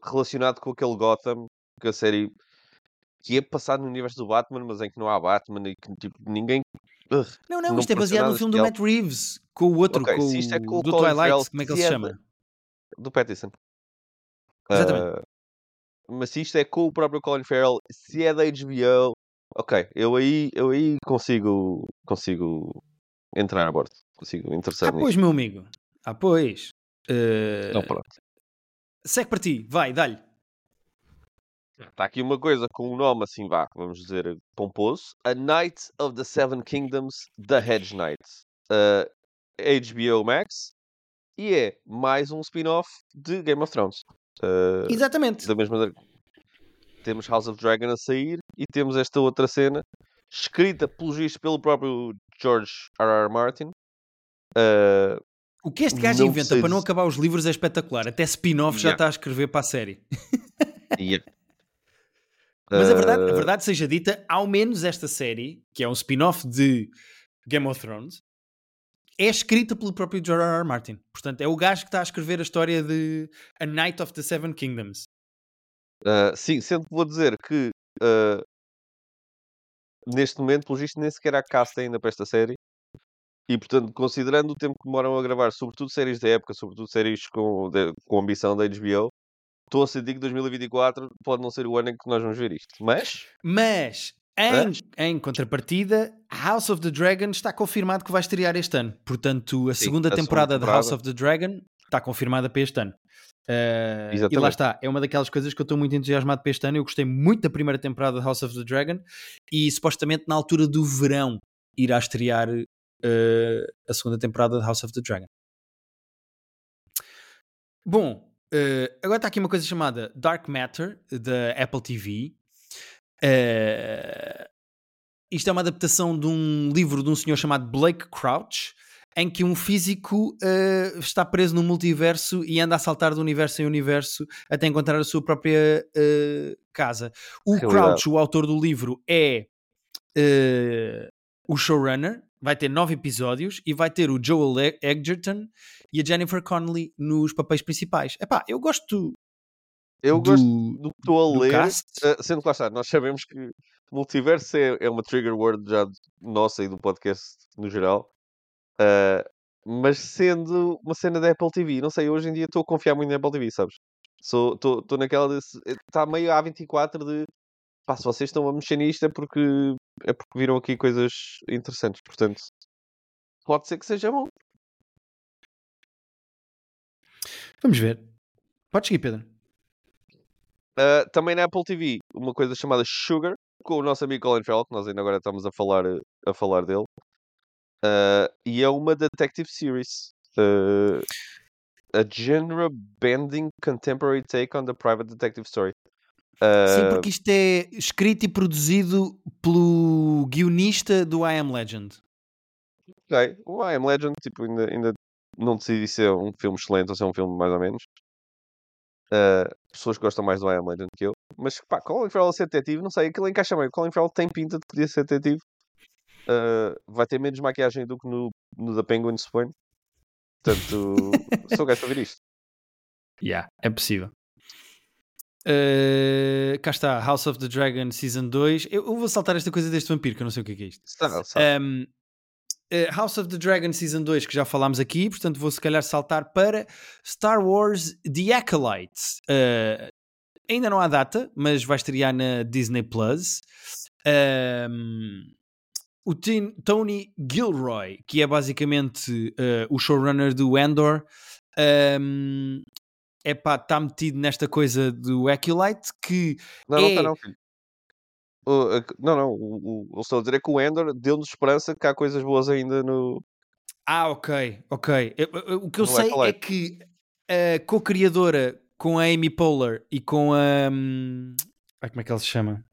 relacionado com aquele Gotham que a série que é passado no universo do Batman, mas em que não há Batman e que tipo, ninguém. Ugh, não, não, não, isto é baseado no filme do Matt Reeves, com o outro, okay, com, é com o do Colin Twilight, Farrell, como é que ele se é chama? Do Pattinson. Exatamente. Uh, mas se isto é com o próprio Colin Farrell, se é da HBO, ok, eu aí, eu aí consigo, consigo entrar a bordo. Consigo interessar Ah, pois, meu amigo. Ah, pois. Uh... Não, pronto. Segue para ti, vai, dá-lhe. Está aqui uma coisa com um nome assim, vá, vamos dizer, pomposo. A Knight of the Seven Kingdoms, The Hedge Knight. Uh, HBO Max. E é mais um spin-off de Game of Thrones. Uh, Exatamente. Da mesma temos House of Dragon a sair e temos esta outra cena escrita pelo juiz pelo próprio George R. R. Martin. Uh, o que este gajo inventa para não acabar os livros é espetacular. Até spin-off yeah. já está a escrever para a série. yeah. Mas a verdade, a ah. verdade seja dita, ao menos esta série, que é um spin-off de Game of Thrones, é escrita pelo próprio George R. R. Martin. Portanto, é o gajo que está a escrever a história de A Night of the Seven Kingdoms. Uh, sim, sendo que vou dizer que uh, neste momento, pelo visto, nem sequer há cast ainda para esta série. E, portanto, considerando o tempo que demoram a gravar, sobretudo séries da época, sobretudo séries com, de, com ambição da HBO, estou a sentir que 2024 pode não ser o ano em que nós vamos ver isto. Mas. Mas. Em, em contrapartida, House of the Dragon está confirmado que vai estrear este ano. Portanto, a, Sim, segunda, a temporada, temporada de House of the Dragon está confirmada para este ano. Uh, e lá está, é uma daquelas coisas que eu estou muito entusiasmado para este ano. Eu gostei muito da primeira temporada de House of the Dragon e supostamente na altura do verão irá estrear uh, a segunda temporada de House of the Dragon. Bom, uh, agora está aqui uma coisa chamada Dark Matter da Apple TV. Uh, isto é uma adaptação de um livro de um senhor chamado Blake Crouch, em que um físico uh, está preso no multiverso e anda a saltar de universo em universo até encontrar a sua própria uh, casa. O Realidade. Crouch, o autor do livro, é uh, o showrunner, vai ter nove episódios e vai ter o Joel Edgerton e a Jennifer Connelly nos papéis principais. Epá, eu gosto Eu do, gosto do que estou a ler, cast. uh, sendo que lá está, nós sabemos que multiverso é, é uma trigger word já nossa e do podcast no geral. Uh, mas sendo uma cena da Apple TV, não sei, hoje em dia estou a confiar muito na Apple TV, sabes? Estou naquela. Está meio A24 de pá, se vocês estão a mexer nisto é porque é porque viram aqui coisas interessantes, portanto pode ser que seja bom. Vamos ver. Podes seguir, Pedro. Uh, também na Apple TV, uma coisa chamada Sugar, com o nosso amigo Colin Farrell, que nós ainda agora estamos a falar, a falar dele. Uh, e é uma detective series. Uh, a genre bending contemporary take on the private detective story. Sim, Uh, porque isto é escrito e produzido pelo guionista do I Am Legend. ok, o I Am Legend, tipo, ainda, ainda não decidi se é um filme excelente ou se é um filme mais ou menos. Uh, pessoas que gostam mais do I Am Legend que eu. Mas, pá, Colin Farrell ser detetive, não sei, aquilo encaixa bem. Colin Farrell tem pinta de poder ser detetive. Uh, vai ter menos maquiagem do que no, no The Penguin, suponho. Portanto, sou gajo para ver isto. Yeah, é possível. Uh, cá está, House of the Dragon Season 2. Eu, eu vou saltar esta coisa deste vampiro, que eu não sei o que é, que é isto. Um, uh, House of the Dragon Season 2, que já falámos aqui, portanto vou se calhar saltar para Star Wars The Acolyte. Uh, ainda não há data, mas vai estrear na Disney Plus. Um, o Tin- Tony Gilroy, que é basicamente o showrunner do Endor, um, epá, está metido nesta coisa do Acolyte que Não, não é- está não, filho. O- a- não, não. O, o, eu estou a dizer é que o Endor deu-nos esperança que há coisas boas ainda no. Ah, ok, ok. Eu- eu- o que eu No sei é Acolyte. que a co-criadora com a Amy Poehler e com a. hum, Ai, como é que ela se chama?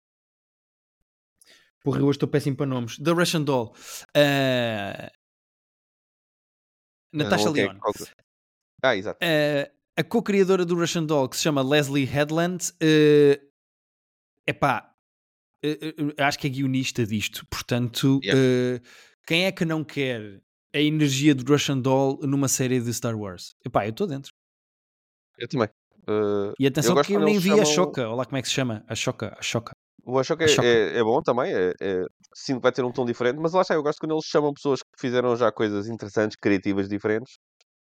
Porra, eu hoje estou péssimo para nomes. The Russian Doll. a Natasha não, ok, Leon. que- Ah, exato. Uh, a co-criadora do Russian Doll, que se chama Leslie Headland, é epá, uh, uh, acho que é guionista disto. Portanto, uh, quem é que não quer a energia do Russian Doll numa série de Star Wars? Epá, eu estou dentro. Eu também. Uh, E atenção gosto que eu nem vi a Choca. Olha lá como é que se chama. A Choca. A Choca. o Ashoka A é, é, é bom também. É, é, sinto que vai ter um tom diferente, mas lá está. Eu gosto quando eles chamam pessoas que fizeram já coisas interessantes, criativas, diferentes,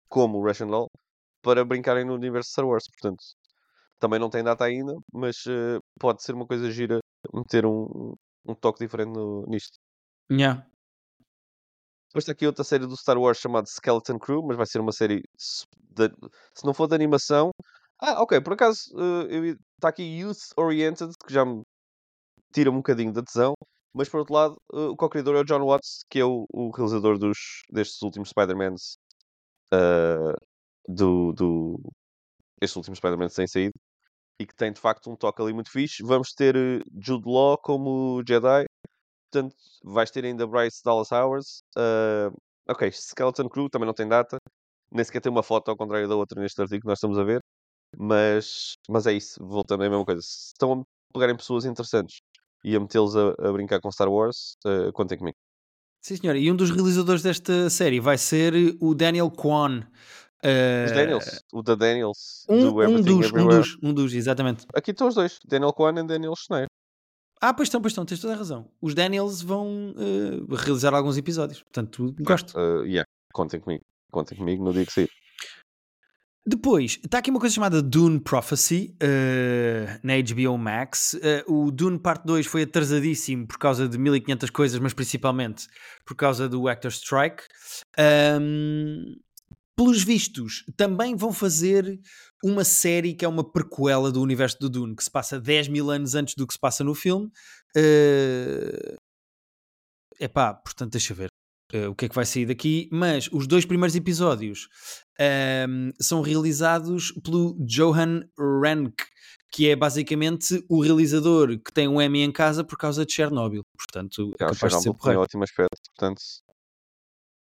como o Russian Doll, para brincarem no universo de Star Wars. Portanto, também não tem data ainda, mas uh, pode ser uma coisa gira meter um, um toque diferente no, nisto. Yeah. Depois está aqui outra série do Star Wars chamada Skeleton Crew, mas vai ser uma série se, de- se não for de animação. Ah, ok, por acaso eh, eu ia- está aqui Youth Oriented, que já me tira um bocadinho da tesão, mas por outro lado, eh, o co-criador é o John Watts, que é o, o realizador dos, destes últimos Spider-Mans eh, do, do estes últimos Spider-Man têm saído e que tem de facto um toque ali muito fixe. Vamos ter eh, Jude Law como Jedi, portanto, vais ter ainda Bryce Dallas Howard. eh, ok, Skeleton Crew também não tem data, nem sequer tem uma foto, ao contrário da outra neste artigo que nós estamos a ver. Mas, mas é isso, voltando à mesma coisa. Se estão a pegarem pessoas interessantes e a metê-los a, a brincar com Star Wars, eh, contem comigo. Sim, senhor. E um dos realizadores desta série vai ser o Daniel Kwan. Os Uh, Daniels, o da Daniels, Um, do um dos, um dos, um dos, exatamente. Aqui estão os dois, Daniel Kwan e Daniel Schneider. Ah, pois estão, pois estão, tens toda a razão. Os Daniels vão uh, realizar alguns episódios, portanto, gosto. Uh, yeah, contem comigo. Contem comigo no dia que sair. Depois, está aqui uma coisa chamada Dune Prophecy uh, na HBO Max. Uh, o Dune Parte 2 foi atrasadíssimo por causa de 1500 coisas, mas principalmente por causa do Actor Strike. Um, pelos vistos, também vão fazer uma série que é uma prequela do universo do Dune, que se passa 10 mil anos antes do que se passa no filme. É uh... pá, portanto, deixa ver. Uh, o que é que vai sair daqui, mas os dois primeiros episódios um, são realizados pelo Johan Renck, que é basicamente o realizador que tem um Emmy em casa por causa de Chernobyl. Portanto, é, capaz de ser tem ótimo aspecto. Portanto,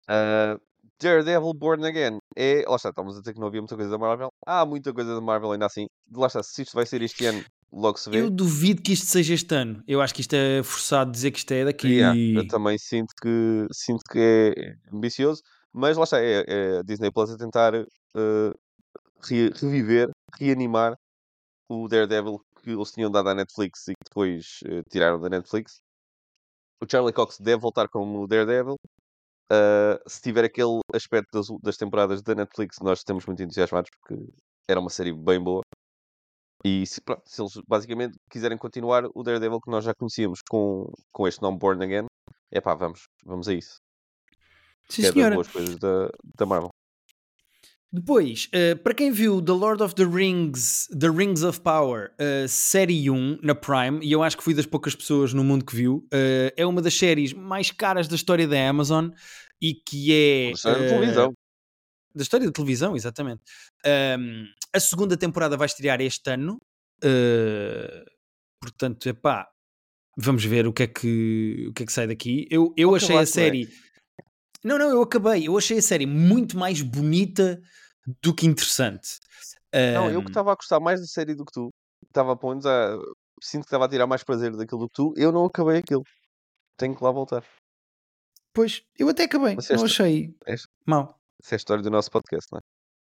uh, Daredevil Born Again é. Lá está, estamos a dizer que não havia muita coisa da Marvel. Há muita coisa da Marvel ainda assim. Lá está, se isto vai ser este ano, logo se vê. Eu duvido que isto seja este ano. Eu acho que isto é forçado dizer que isto é daqui. Yeah, eu também sinto que, sinto que é ambicioso, mas lá está, é, é a Disney Plus a tentar uh, re reviver, reanimar o Daredevil que eles tinham dado à Netflix e que depois uh, tiraram da Netflix. O Charlie Cox deve voltar como Daredevil. Uh, se tiver aquele aspecto das, das, temporadas da Netflix, nós estamos muito entusiasmados porque era uma série bem boa. E se, pronto, se eles basicamente quiserem continuar o Daredevil que nós já conhecíamos com, com este nome Born Again, é pá, vamos, vamos a isso. Sim, que é das boas coisas da, da Marvel. Depois, uh, para quem viu The Lord of the Rings, The Rings of Power, uh, série 1 na Prime, e eu acho que fui das poucas pessoas no mundo que viu, uh, é uma das séries mais caras da história da Amazon e que é. Da história da televisão. Da história da televisão, exatamente. Um, a segunda temporada vai estrear este ano, portanto, é pá, vamos ver o que é que, o que, é que sai daqui. Eu, eu achei a série. Não, não, eu acabei. Eu achei a série muito mais bonita do que interessante. Não, eu que estava a gostar mais da série do que tu. Estava a pôr a. Sinto que estava a tirar mais prazer daquilo do que tu. Eu não acabei aquilo. Tenho que lá voltar. Pois, eu até acabei. Mas não achei esta, mal. Essa é a história do nosso podcast, não é?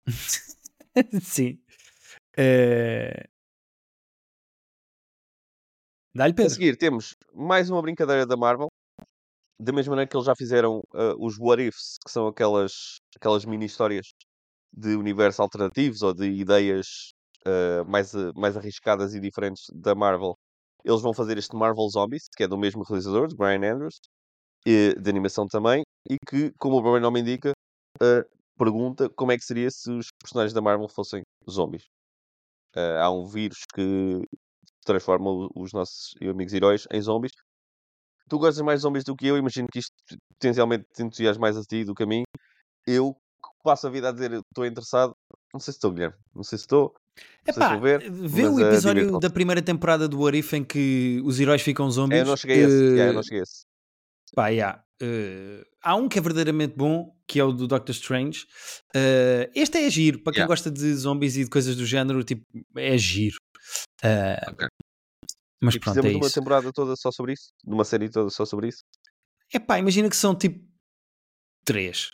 Sim. Uh... Dá-lhe Pedro. A seguir temos mais uma brincadeira da Marvel. Da mesma maneira que eles já fizeram uh, os What Ifs, que são aquelas, aquelas mini histórias de universos alternativos ou de ideias uh, mais, uh, mais arriscadas e diferentes da Marvel. Eles vão fazer este Marvel Zombies, que é do mesmo realizador, de Brian Andrews, e, de animação também, e que, como o próprio nome indica, uh, pergunta como é que seria se os personagens da Marvel fossem zombies. há um vírus que transforma os nossos amigos heróis em zombies. Tu gostas mais de zombies do que eu, imagino que isto potencialmente te entusiasma mais a ti do que a mim. Eu passo a vida a dizer estou interessado. Não sei se estou, Guilherme. Não sei se estou. É pá, ver, vê o eh, episódio da primeira temporada do Arif em que os heróis ficam zombies. É, eu não cheguei a esse. Uh... Yeah, eu não cheguei a esse. Pá, yeah. Uh, há um que é verdadeiramente bom, que é o do Doctor Strange. Uh, este é giro, para quem yeah. gosta de zombies e de coisas do género, tipo, é giro. Uh, okay. Mas e pronto, é uma temporada toda só sobre isso? De uma série toda só sobre isso? É pá, imagina que são tipo três.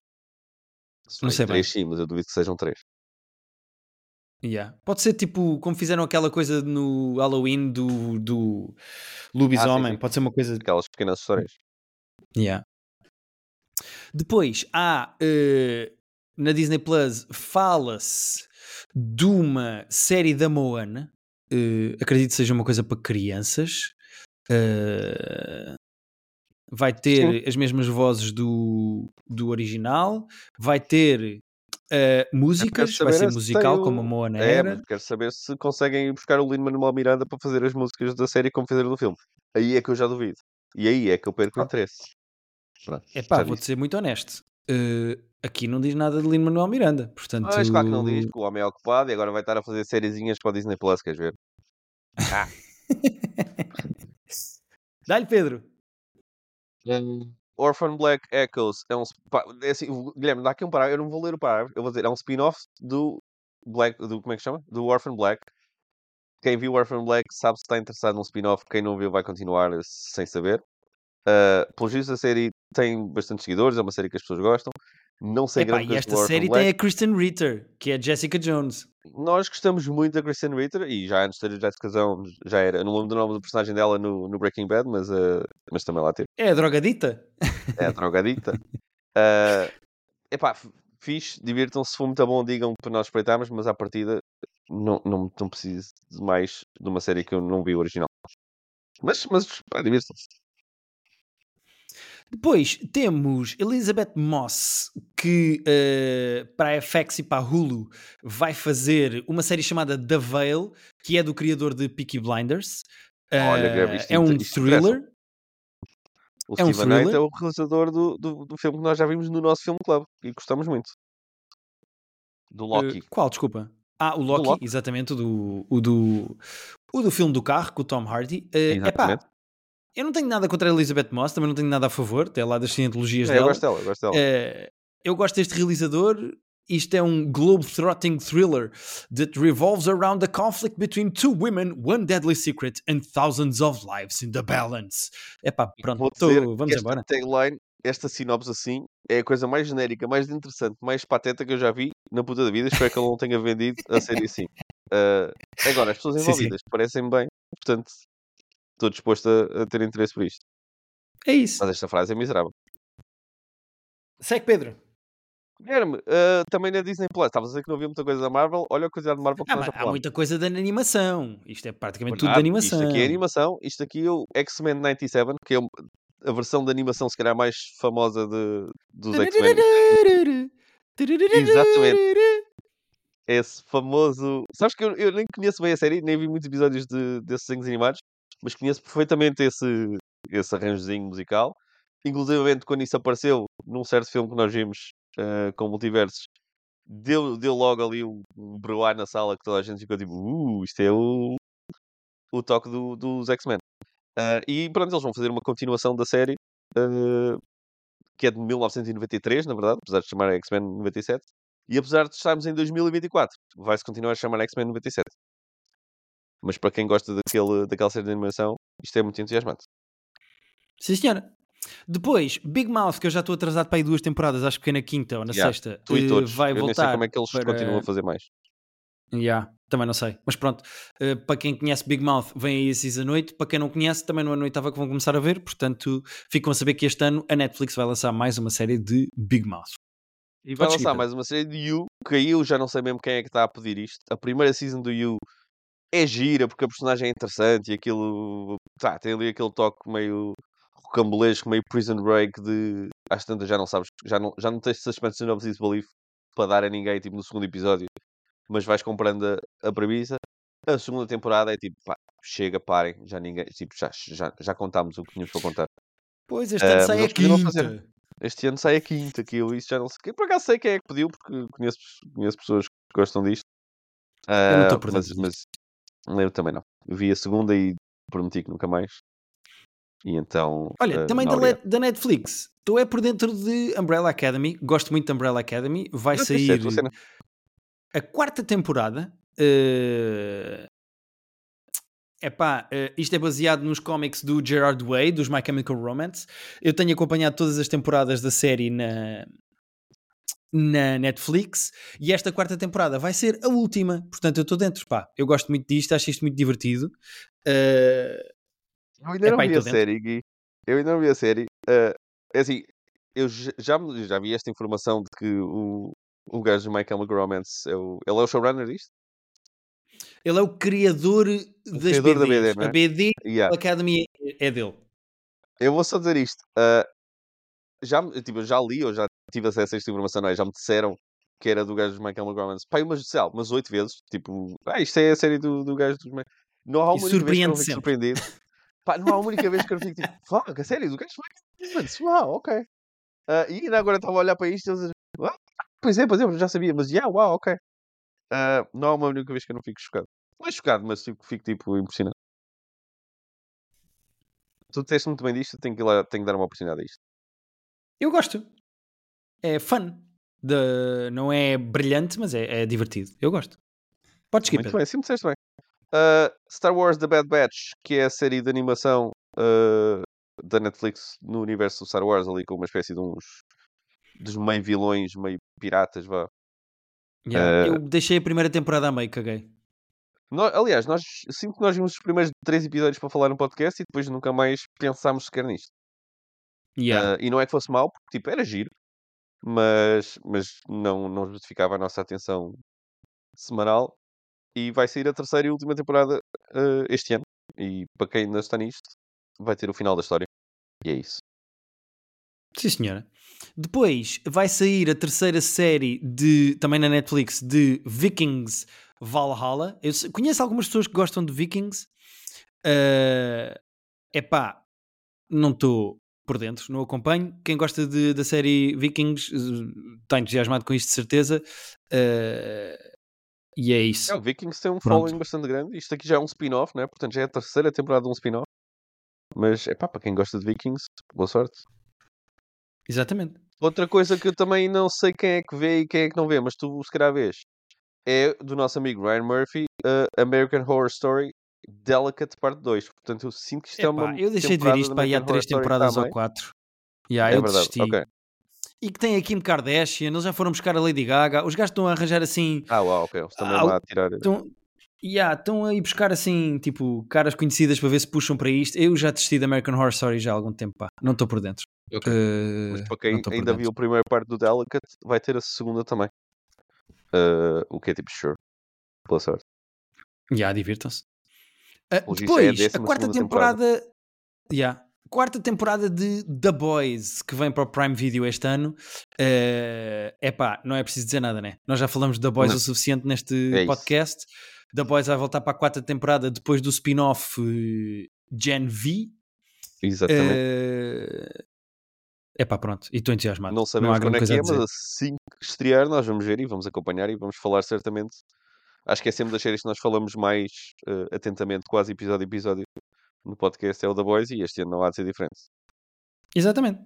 Não sei três, bem. sim, mas eu duvido que sejam três. Yeah. Pode ser tipo como fizeram aquela coisa no Halloween do, do lobisomem. Ah, Pode ser uma coisa. Aquelas pequenas histórias. Yeah. Depois há uh, na Disney Plus fala-se de uma série da Moana. Uh, acredito que seja uma coisa para crianças. Uh, vai ter Sim. as mesmas vozes do, do original, vai ter uh, músicas, vai ser musical como a Moana é, era. Quero saber se conseguem buscar o Lin-Manuel Miranda para fazer as músicas da série como fizeram no filme. Aí é que eu já duvido. E aí é que eu perco o ah. interesse. É pá, vou-te ser muito honesto. Uh, aqui não diz nada de Lin-Manuel Miranda, portanto... Mas claro que não diz, que o homem é ocupado e agora vai estar a fazer sériezinhas para o Disney Plus, queres ver? Ah. Dá-lhe, Pedro. Orphan Black Echoes é um. É assim, Guilherme, dá aqui um parágrafo. Eu não vou ler o parágrafo. Eu vou dizer, é um spin-off do Black. Do, como é que chama? Do Orphan Black. Quem viu Orphan Black sabe se está interessado num spin-off. Quem não viu vai continuar sem saber. Uh, pelo visto, a série tem bastantes seguidores. É uma série que as pessoas gostam. Não sei Epá, grande E esta série tem a Kristen Ritter, que é Jessica Jones. Nós gostamos muito da Kristen Ritter e já antes de ter Jessica Jones já era. Eu não lembro do nome do personagem dela no, no Breaking Bad, mas, uh, mas também lá teve. É a drogadita? É a drogadita. uh, epá, fixe, divirtam-se. Se for muito bom, digam para nós espreitarmos, mas à partida não, não, não preciso de mais de uma série que eu não vi original. Mas, mas divirtam-se. Depois temos Elizabeth Moss, que uh, para a FX e para a Hulu vai fazer uma série chamada The Veil, que é do criador de Peaky Blinders. Olha, uh, é um thriller. O é um Steven Knight é o realizador do, do, do, filme que nós já vimos no nosso filme club e gostamos muito. Do Loki. Uh, qual, desculpa? Ah, o Loki, Loki. exatamente, o do, o, do, o do filme do carro com o Tom Hardy. Uh, exatamente. Epá, eu não tenho nada contra a Elizabeth Moss, também não tenho nada a favor, até lá das cientologias é, dela. Eu gosto dela, eu gosto dela. Uh, eu gosto deste realizador. Isto é um globe-trotting thriller that revolves around the conflict between two women, one deadly secret, and thousands of lives in the balance. Epá, pronto, tô, vamos embora. Tagline, esta sinopse assim é a coisa mais genérica, mais interessante, mais pateta que eu já vi na puta da vida. Espero que ele não tenha vendido a série assim. Uh, agora, as pessoas envolvidas parecem bem, portanto, estou disposto a, a, ter interesse por isto. É isso. Mas esta frase é miserável. Segue, Pedro. Guilherme, uh, também na Disney Plus, estavas a dizer que não havia muita coisa da Marvel. Olha a quantidade de Marvel que ah, nós já Há muita coisa da animação. Isto é praticamente tudo de animação. Isto aqui é animação. Isto aqui é o X-Men 97, que é a versão de animação, se calhar, mais famosa de, dos X-Men. Exatamente. Esse famoso. Sabes que eu, eu, nem conheço bem a série, nem vi muitos episódios de, desses desenhos animados, mas conheço perfeitamente esse, esse arranjozinho musical. Inclusive, quando isso apareceu num certo filme que nós vimos uh, com multiversos, deu, deu logo ali um, um na sala que toda a gente ficou tipo, uh, isto é o, o toque do, dos X-Men. Uh, e pronto, eles vão fazer uma continuação da série, uh, que é de 1993, na verdade, apesar de chamar X-Men 97. E apesar de estarmos em 2024, vai-se continuar a chamar X-Men 97. Mas para quem gosta daquele, daquela série de animação, isto é muito entusiasmante. Sim, senhora. Depois, Big Mouth, que eu já estou atrasado para aí duas temporadas, acho que é na quinta ou na yeah, sexta, tu e todos. vai eu voltar. Nem sei como é que eles para... continuam a fazer mais. Yeah, também não sei. Mas pronto, uh, para quem conhece Big Mouth, vem aí a Season 8. Para quem não conhece, também não é noitava que vão começar a ver. Portanto, ficam a saber que este ano a Netflix vai lançar mais uma série de Big Mouth. E vai lançar mais uma série de You, que aí eu já não sei mesmo quem é que está a pedir isto. A primeira season do You é gira, porque a personagem é interessante e aquilo. Tá, tem ali aquele toque meio rocambolesco, meio prison break de. Às tantas já não sabes, já não, já não tens suspension of disbelief para dar a ninguém, tipo, no segundo episódio. Mas vais comprando a, a premissa. A segunda temporada é tipo, pá, chega, parem, já ninguém, tipo, já, já, já contámos o que tínhamos para contar. Pois, este ano uh, sai a quinta. Este ano sai a quinta, aquilo, isso já não sei. Por acaso sei quem é que pediu, porque conheço, conheço pessoas que gostam disto. Uh, eu não estou por mas, mas eu também não. Vi a segunda e prometi que nunca mais. E então. Olha, uh, também da, da, Netflix. Tu é por dentro de Umbrella Academy. Gosto muito de Umbrella Academy. Vai não sair a quarta temporada. Uh... Epá, uh, isto é baseado nos cómics do Gerard Way, dos My Chemical Romance. Eu tenho acompanhado todas as temporadas da série na, na Netflix e esta quarta temporada vai ser a última. Portanto, eu estou dentro. Pá, eu gosto muito disto, acho isto muito divertido. Uh, eu ainda não vi a série, Gui. Eu ainda não vi a série. Uh, é assim, eu já, já vi esta informação de que o, o gajo de My Chemical Romance é o, ele é o showrunner disto? Ele é o criador das criador da BD, é? A BD yeah. Academy é dele. Eu vou só dizer isto. Uh, já, tipo, já li, ou já tive acesso a esta informação, não é? já me disseram que era do gajo My Chemical Romance. Pai, umas, sei lá, umas oito vezes. Tipo, ah, isto é a série do, do gajo dos... Não há uma vez que eu fico surpreendido. Pá, não há uma única vez que eu fico tipo, fuck, a sério, do gajo foi. Uau, ok. Uh, e ainda agora estava a olhar para isto e eles ah, pois é, pois é, já sabia, mas yeah, uau, ok. Uh, não há uma única vez que eu não fico chocado. Não é chocado, mas fico, fico tipo impressionado. Tu disseste muito bem disto, tenho que, ir lá, tenho que dar uma oportunidade a isto. Eu gosto. É fun. De... Não é brilhante, mas é, é divertido. Eu gosto. Podes skip. Muito bem, sim, disseste bem. Uh, Star Wars The Bad Batch, que é a série de animação uh, da Netflix no universo do Star Wars, ali com uma espécie de uns dos meio vilões, meio piratas, vá. Yeah, uh, eu deixei a primeira temporada a meio, caguei. Nós, aliás, nós sempre que nós vimos os primeiros três episódios para falar no podcast e depois nunca mais pensámos sequer nisto. Yeah. e não é que fosse mal, porque tipo, era giro, mas, mas não, não justificava a nossa atenção semanal e vai sair a terceira e última temporada uh, este ano. E para quem ainda está nisto, vai ter o final da história. E é isso. Sim, senhora. Depois vai sair a terceira série de também na Netflix de Vikings Valhalla. Eu conheço algumas pessoas que gostam de Vikings. É epá, não estou por dentro, não acompanho. Quem gosta de- da série Vikings eh, está entusiasmado com isto de certeza. Eh, e é isso. É, o Vikings tem um Pronto. following bastante grande. Isto aqui já é um spin-off, né? Portanto, já é a terceira temporada de um spin-off. Mas, é pá, para quem gosta de Vikings, boa sorte. Exatamente. Outra coisa que eu também não sei quem é que vê e quem é que não vê, mas tu se calhar vês, é do nosso amigo Ryan Murphy, uh, American Horror Story Delicate Parte 2. Portanto, eu sinto que isto é Epá, uma. eu deixei de ver isto para aí há três temporadas ou quatro. Yeah, É eu verdade, desisti. ok. E que tem a Kim Kardashian, eles já foram buscar a Lady Gaga. Os gajos estão a arranjar assim. Ah, uau, ok. Eles estão Ah, lá a tirar. Estão, yeah, estão a ir buscar assim, tipo, caras conhecidas para ver se puxam para isto. Eu já desisti da American Horror Story já há algum tempo, pá. Não estou por dentro. Ok. Uh, Mas para quem ainda viu a primeira parte do Delicate, vai ter a segunda também. Uh, o que é tipo sure. Boa sorte. Já, divirtam-se. Uh, Pelo visto, é a depois, quarta segunda temporada. Yeah. Quarta temporada de The Boys, que vem para o Prime Video este ano. É epá, não é preciso dizer nada, né? Nós já falamos de The Boys Não. o suficiente neste É isso. podcast. The Boys vai voltar para a quarta temporada depois do spin-off eh, Gen V. Exatamente. É epá, pronto. E estou entusiasmado. Não sabemos grande quando é que é, mas assim que estrear, nós vamos ver e vamos acompanhar e vamos falar certamente. Acho que é sempre das séries que nós falamos mais eh, atentamente, quase episódio a episódio, no podcast, é o The Boys e este ano não há de ser diferente. Exatamente.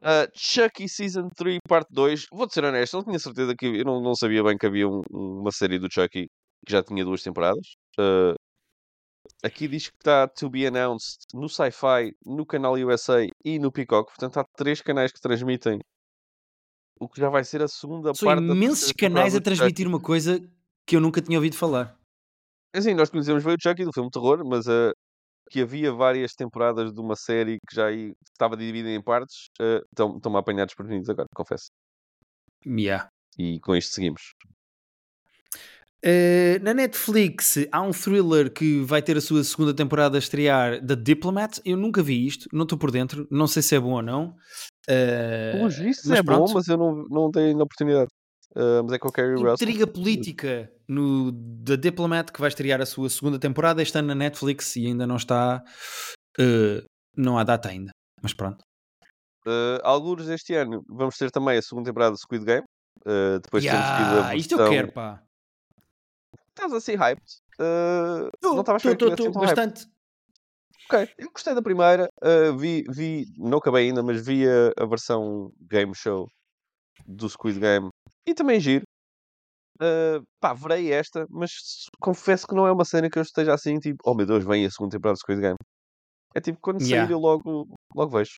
Uh, Chucky Season 3 Parte 2. Vou-te ser honesto, não tinha certeza que eu não, não sabia bem que havia um- uma série do Chucky que já tinha duas temporadas. Uh, aqui diz que está to be announced no Sci-Fi, no canal USA e no Peacock. Portanto, há três canais que transmitem o que já vai ser a segunda São parte da imensos canais a transmitir uma coisa que eu nunca tinha ouvido falar. Assim, nós conhecemos bem o Chucky do filme terror, mas uh, que havia várias temporadas de uma série que já aí estava dividida em partes, uh, estão- estão-me a apanhar desprevenidos agora, confesso. Yeah. E com isto seguimos. Uh, na Netflix há um thriller que vai ter a sua segunda temporada a estrear, The Diplomat. Eu nunca vi isto, não estou por dentro, não sei se é bom ou não. Uh, Pelos vistos mas é bom, pronto. mas eu não, não dei ainda oportunidade. Uh, mas é com o Carrie Russell. Intriga política no The Diplomat que vai estrear a sua segunda temporada este ano na Netflix e ainda não está. uh, não há data ainda, mas pronto. Uh, alguns este ano vamos ter também a segunda temporada de Squid Game. Uh, depois de termos tido a Yeah, isto eu versão- quero, pá. Estás assim hyped? Uh, não estava a tão hyped. bastante. Ok, eu gostei da primeira. uh, vi, vi, não acabei ainda, mas vi a, a versão game show do Squid Game e também giro. Uh, pá, verei esta, mas confesso que não é uma cena que eu esteja assim, tipo, oh meu Deus, vem a segunda temporada do Squid Game. É tipo, quando Yeah. sair eu logo, logo vejo.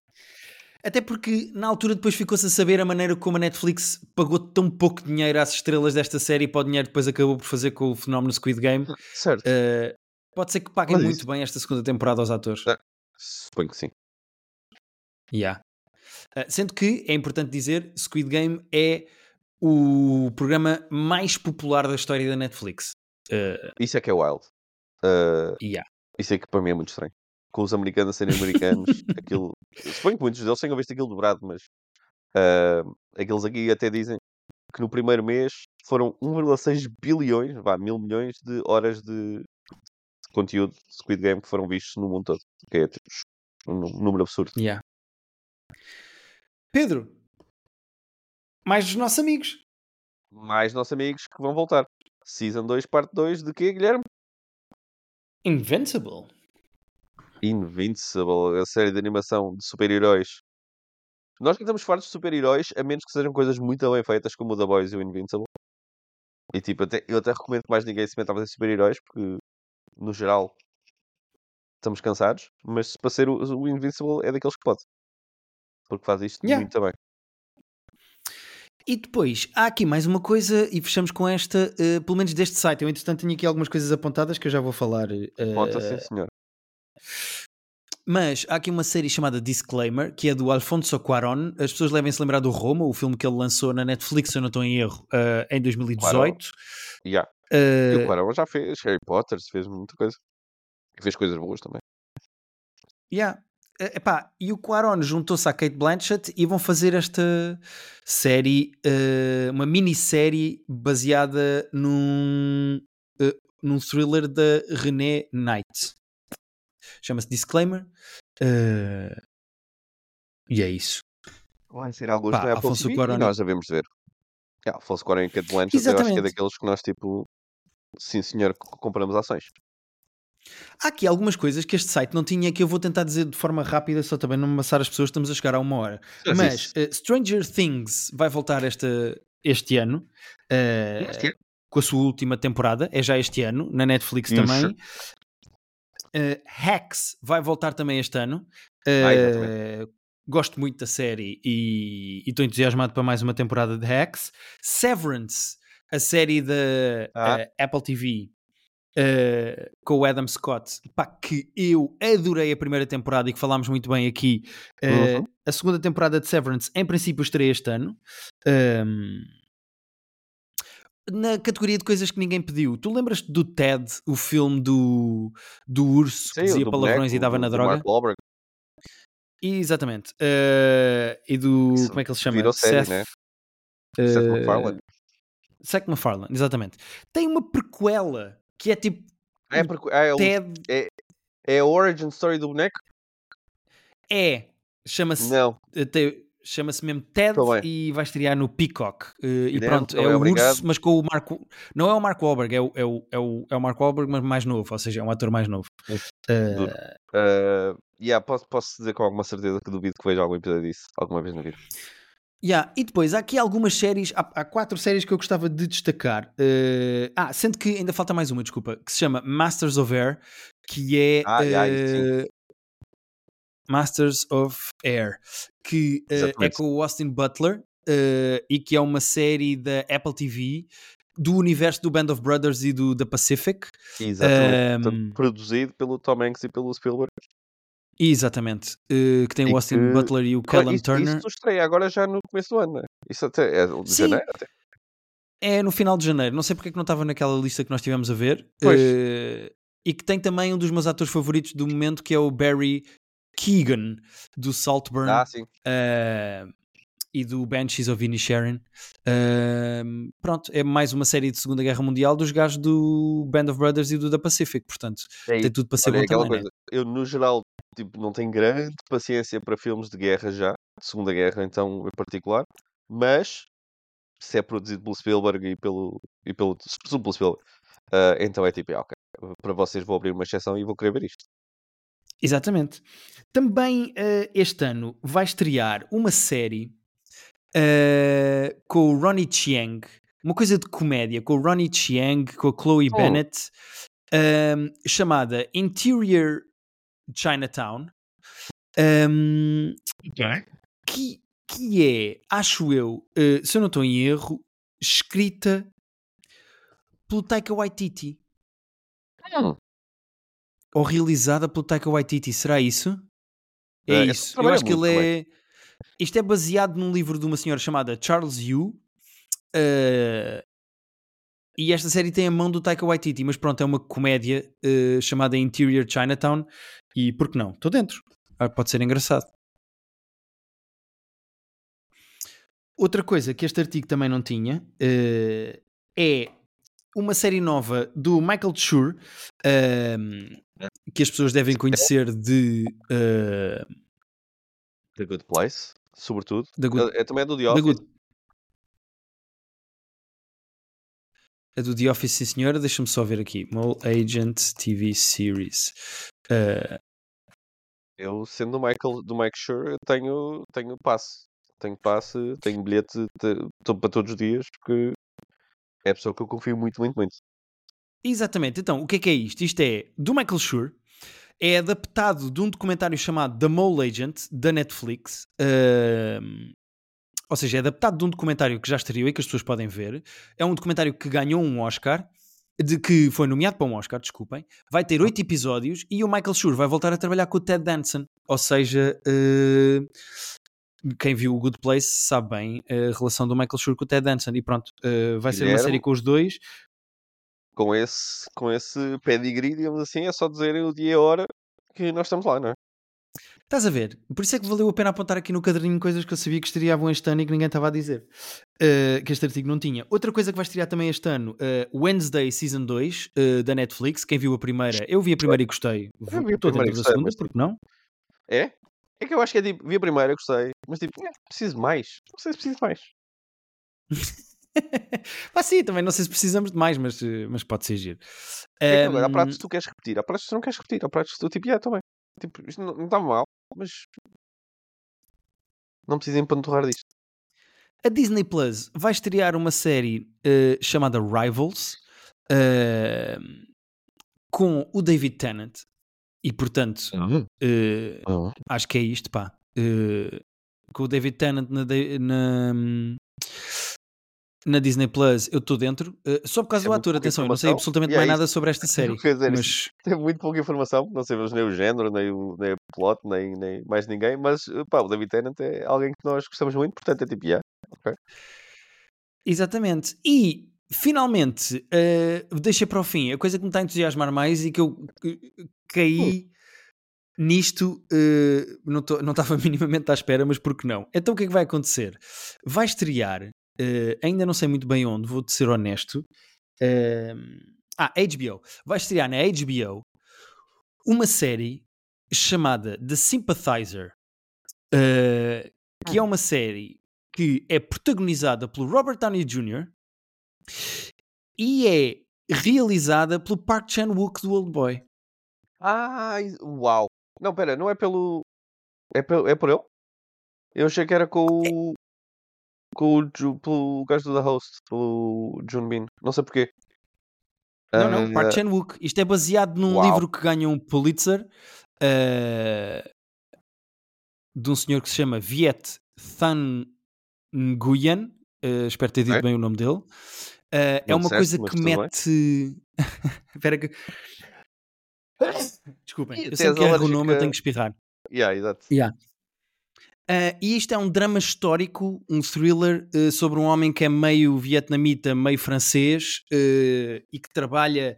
Até porque na altura depois ficou-se a saber a maneira como a Netflix pagou tão pouco dinheiro às estrelas desta série para o dinheiro que depois acabou por fazer com o fenómeno Squid Game. Certo. Uh, pode ser que paguem Mas muito isso- bem esta segunda temporada aos atores. É. Suponho que sim. Yeah. Uh, sendo que é importante dizer, Squid Game é o programa mais popular da história da Netflix. Uh, Isso é que é wild. Uh, yeah. isso é que para mim é muito estranho. Com os americanos a serem americanos, aquilo. Suponho que muitos deles tenham visto aquilo dobrado, mas uh, aqueles aqui até dizem que no primeiro mês foram 1,6 bilhões, vá, mil milhões de horas de conteúdo de Squid Game que foram vistos no mundo todo. Que é tipo, um nú- número absurdo. Yeah. Pedro, mais dos nossos amigos. Mais nossos amigos que vão voltar. Season 2, parte 2 de quê, Guilherme? Invincible. Invincible, a série de animação de super-heróis. Nós que estamos fartos de super-heróis, a menos que sejam coisas muito bem feitas, como o The Boys e o Invincible. E tipo, até, eu até recomendo que mais ninguém se meta a fazer super-heróis, porque no geral estamos cansados. Mas para ser o, o Invincible é daqueles que pode. Porque faz isto Yeah. muito bem. E depois, há aqui mais uma coisa e fechamos com esta, eh, pelo menos deste site. Eu, entretanto, tenho aqui algumas coisas apontadas que eu já vou falar. eh, Conta sim, senhor. Mas há aqui uma série chamada Disclaimer, que é do Alfonso Cuarón. As pessoas devem se lembrar do Roma, o filme que ele lançou na Netflix, se eu não estou em erro, eh, em 2018. Yeah. Eh, E o Quarão já fez Harry Potter, fez muita coisa. E fez coisas boas também. Yeah. eh, epá, e o Quaron juntou-se à Kate Blanchett e vão fazer esta série, uh, uma minissérie baseada num, uh, num thriller da René Knight. Chama-se Disclaimer. Uh, e é isso. Vai ser algo Pá, Afonso Cuarón... e nós devemos ver. Yeah, Afonso Cuarón e Kate Blanchett eu acho que é daqueles que nós tipo, sim senhor, compramos ações. Há aqui algumas coisas que este site não tinha que eu vou tentar dizer de forma rápida, só também não amassar as pessoas, estamos a chegar a uma hora. Mas uh, Stranger Things vai voltar esta, este ano. Uh, este ano? Com a sua última temporada, é já este ano, na Netflix Isso. também. Uh, Hacks vai voltar também este ano. Uh, gosto muito da série e estou entusiasmado para mais uma temporada de Hacks. Severance, a série da ah. uh, Apple TV. Com o Adam Scott, pá, que eu adorei a primeira temporada e que falámos muito bem aqui. Uh, uhum. A segunda temporada de Severance, em princípio, estreia este ano. Um, na categoria de coisas que ninguém pediu, tu lembras-te do Ted, o filme do, do urso Sim, que dizia palavrões boneco, e dava na droga? Exatamente. Uh, e do. Isso, como é que ele se chama? Virou série, Seth, né? Uh, Seth MacFarlane. Seth MacFarlane, exatamente. Tem uma prequela que é tipo. É, é, Ted... é, é a origin story do boneco? É. Chama-se. Não. Tem, chama-se mesmo Ted e vai estrear no Peacock. Uh, e pronto, é, o obrigado. urso, mas com o Marco. Não é o Marco Wahlberg, é o, é o, é o, é o Marco Wahlberg, mas mais novo, ou seja, é um ator mais novo. Uh... Uh, yeah, posso, posso dizer com alguma certeza que duvido que veja algum episódio disso alguma vez na vida. Yeah. E depois há aqui algumas séries, há, há quatro séries que eu gostava de destacar. Uh, ah, sendo que ainda falta mais uma, desculpa, que se chama Masters of Air, que é ah, yeah, Masters of Air, que uh, é com o Austin Butler uh, e que é uma série da Apple TV do universo do Band of Brothers e do The Pacific. Exatamente. Um, produzido pelo Tom Hanks e pelo Spielberg. Exatamente. Uh, que tem e o Austin que... Butler e o Callum isso, Turner. Isso estreia agora já no começo do ano, é? Isso até é de Sim. janeiro até. É no final de janeiro. Não sei porque é que não estava naquela lista que nós tivemos a ver. Pois. Uh, e que tem também um dos meus atores favoritos do momento, que é o Barry Keegan, do Saltburn. Ah. Uh, e do Banshees of Inisherin. Uh, pronto, é mais uma série de Segunda Guerra Mundial dos gajos do Band of Brothers e do The Pacific, portanto, é tem tudo para ser Olha, bom também, né? coisa, né? Eu, no geral, tipo, não tenho grande paciência para filmes de guerra já, de Segunda Guerra, então, em particular, mas se é produzido pelo Spielberg e pelo, e pelo, pelo Spielberg, uh, então é tipo, é, ok, para vocês vou abrir uma exceção e vou querer ver isto. Exatamente. Também uh, este ano vai estrear uma série uh, com o Ronnie Chiang, uma coisa de comédia, com o Ronnie Chiang, com a Chloe oh. Bennett, uh, chamada Interior Chinatown. Um, okay. que, que é, acho eu, se eu não estou em erro, escrita pelo Taika Waititi. Oh ou realizada pelo Taika Waititi, será isso? É, é isso. Eu acho que ele é. Isto é baseado num livro de uma senhora chamada Charles Yu. Uh... E esta série tem a mão do Taika Waititi, mas pronto, é uma comédia uh, chamada Interior Chinatown. E por que não? Estou dentro. Ah, pode ser engraçado. Outra coisa que este artigo também não tinha uh, é uma série nova do Michael Schur, uh, que as pessoas devem conhecer de uh... The Good Place, sobretudo. Good... É, é, também do The Office. Good... É do The Office, sim senhora. Deixa-me só ver aqui. Mole Agent TV Series. Uh... Eu, sendo do Michael, do Mike Schur, tenho, tenho passe. Tenho passe, tenho bilhete para todos os dias, porque é a pessoa que eu confio muito, muito, muito. Exatamente. Então, o que é que é isto? Isto é do Michael Schur. É adaptado de um documentário chamado The Mole Agent, da Netflix. Uh, ou seja, é adaptado de um documentário que já estreou e que as pessoas podem ver. É um documentário que ganhou um Oscar, de que foi nomeado para um Oscar, desculpem. Vai ter oito episódios e o Michael Schur vai voltar a trabalhar com o Ted Danson. Ou seja, uh, quem viu o Good Place sabe bem a relação do Michael Schur com o Ted Danson. E pronto, uh, vai ser uma série com os dois com esse, com esse pedigree, digamos assim, é só dizerem o dia e a hora que nós estamos lá, não é? Estás a ver? Por isso é que valeu a pena apontar aqui no caderninho coisas que eu sabia que estreavam este ano e que ninguém estava a dizer. Uh, que este artigo não tinha. Outra coisa que vai estrear também este ano, uh, Wednesday Season 2, uh, da Netflix. Quem viu a primeira? Eu vi a primeira e gostei. Estou dentro da segunda, porque não? É? É que eu acho que é tipo, vi a primeira, gostei, mas tipo, é, preciso mais. Não sei se preciso mais. Pá, sim, também não sei se precisamos de mais, mas, mas pode ser giro. É agora, há pratos que tu queres repetir, há pratos que tu não queres repetir, há pratos que tu tipo, yeah, também. Tipo, isto não está mal, mas não precisa empanturrar disto. A Disney Plus vai estrear uma série uh, chamada Rivals uh, com o David Tennant e portanto uhum. uh, uhum. acho que é isto pá com o David Tennant na, na, na Disney Plus eu estou dentro, uh, só por causa é do ator, atenção, eu não sei absolutamente mais nada sobre esta série. Dizer, mas... Tem muito pouca informação, não sabemos nem o género, nem o, nem o plot, nem, nem mais ninguém, mas pá, o David Tennant é alguém que nós gostamos muito, portanto é tipo, yeah, ok. Exatamente. E finalmente, uh, deixa para o fim, a coisa que me está a entusiasmar mais e que eu caí. Hum. Nisto uh, não, tô, não estava minimamente à espera, mas por que não? Então o que é que vai acontecer? Vai estrear Uh, ainda não sei muito bem onde, vou-te ser honesto. Uh, ah, HBO. Vai estrear na HBO uma série chamada The Sympathizer, uh, que é uma série que é protagonizada pelo Robert Downey Jr. e é realizada pelo Park Chan-wook do Old Boy. Ah, uau! Não, pera, não é pelo. É, pelo, é por ele? Eu achei que era com o com o, pelo gajo da host, pelo Jun Bin. Não sei porquê. Não, não, uh, Park Chan-wook. Isto é baseado num uau. livro que ganhou um Pulitzer uh, de um senhor que se chama Viet Thanh Nguyen. Uh, espero ter dito é? bem o nome dele. Uh, é uma coisa que mete. Espera que. Desculpem, eu sempre que erro o nome, eu tenho que espirrar. Yeah, exato. Yeah. Uh, e isto é um drama histórico, um thriller uh, sobre um homem que é meio vietnamita, meio francês uh, e que trabalha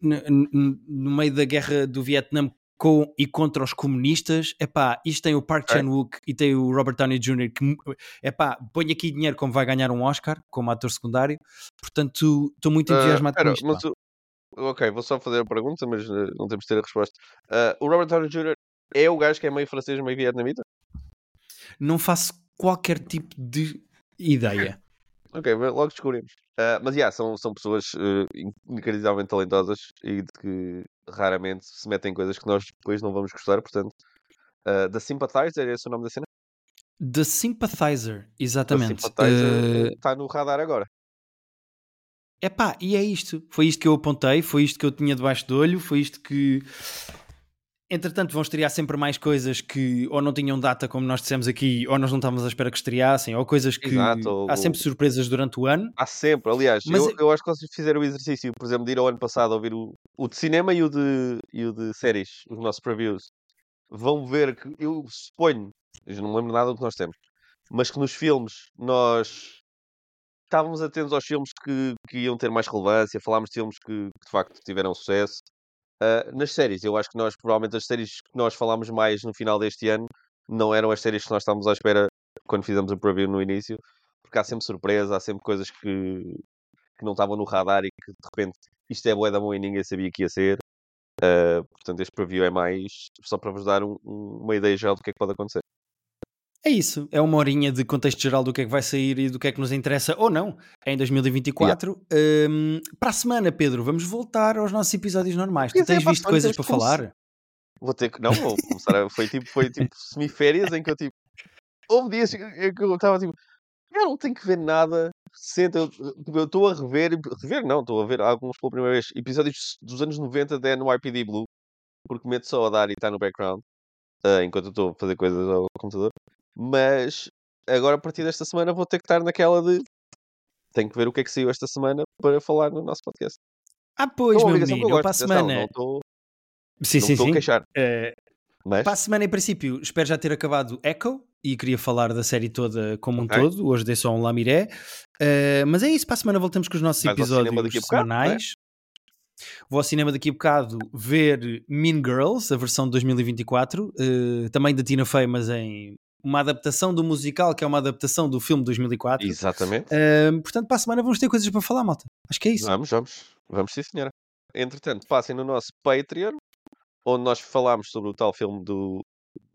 no meio da guerra do Vietnã com e contra os comunistas. Epá, isto tem o Park Chan-wook e tem o Robert Downey Jr. que epá, põe aqui dinheiro como vai ganhar um Oscar como ator secundário. Portanto, estou muito entusiasmado uh, com isto. Mas, ok, vou só fazer a pergunta, mas não temos de ter a resposta. o Robert Downey Jr. É o gajo que é meio francês, meio vietnamita? Não faço qualquer tipo de ideia. ok, logo descobrimos. Uh, mas, yeah, são, são pessoas uh, inacreditavelmente talentosas e de que raramente se metem em coisas que nós depois não vamos gostar, portanto... Uh, The Sympathizer, é esse o nome da cena? The Sympathizer, exatamente. The Sympathizer está uh... no radar agora. É pá, e é isto. Foi isto que eu apontei, foi isto que eu tinha debaixo do olho, foi isto que Entretanto, vão estrear sempre mais coisas que ou não tinham data, como nós dissemos aqui, ou nós não estávamos à espera que estreassem, ou coisas que Exato, há sempre surpresas durante o ano. Há sempre, aliás, Mas eu, eu acho que vocês fizeram o exercício, por exemplo, de ir ao ano passado a ouvir o, o de cinema e o de, e o de séries, os nossos previews. Vão ver que eu suponho, eu não me lembro nada do que nós temos, mas que nos filmes nós estávamos atentos aos filmes que, que iam ter mais relevância, falámos de filmes que, que de facto tiveram sucesso Uh, nas séries, eu acho que nós, provavelmente, as séries que nós falámos mais no final deste ano não eram as séries que nós estávamos à espera quando fizemos o preview no início, porque há sempre surpresa, há sempre coisas que, que não estavam no radar e que de repente isto é boa da mão e ninguém sabia que ia ser. Uh, portanto, este preview é mais só para vos dar um, um, uma ideia geral do que é que pode acontecer. É isso, é uma horinha de contexto geral do que é que vai sair e do que é que nos interessa ou não em 2024. Yeah. Um, para a semana, Pedro, vamos voltar aos nossos episódios normais. tu tens é, visto coisas para falar? Vou ter que. Não, vou começar. A... Foi tipo, foi tipo semiférias em que eu tipo. Houve dias que eu estava tipo. Eu não tenho que ver nada. Senta, eu tipo, estou a rever. Rever não, estou a ver alguns pela primeira vez. Episódios dos anos 90 da NYPD Blue. Porque meto só a dar e está no background. Uh, enquanto eu estou a fazer coisas ao computador. Mas agora a partir desta semana vou ter que estar naquela de tenho que ver o que é que saiu esta semana para falar no nosso podcast. Ah, pois, meu menino, eu para a semana. Não estou sim, não sim, sim. a queixar. Uh, mas... Para a semana, em princípio, espero já ter acabado Echo e queria falar da série toda como um okay. todo. Hoje dei só um lamiré. Uh, mas é isso, para a semana voltamos com os nossos episódios semanais. Vou ao cinema daqui a bocado ver Mean Girls, a versão de 2024, uh, também da Tina Fey, mas em uma adaptação do musical, que é uma adaptação do filme de 2004. Exatamente. Uh, portanto, para a semana vamos ter coisas para falar, malta. Acho que é isso. Vamos, vamos. Vamos sim, senhora. Entretanto, passem no nosso Patreon, onde nós falámos sobre o tal filme do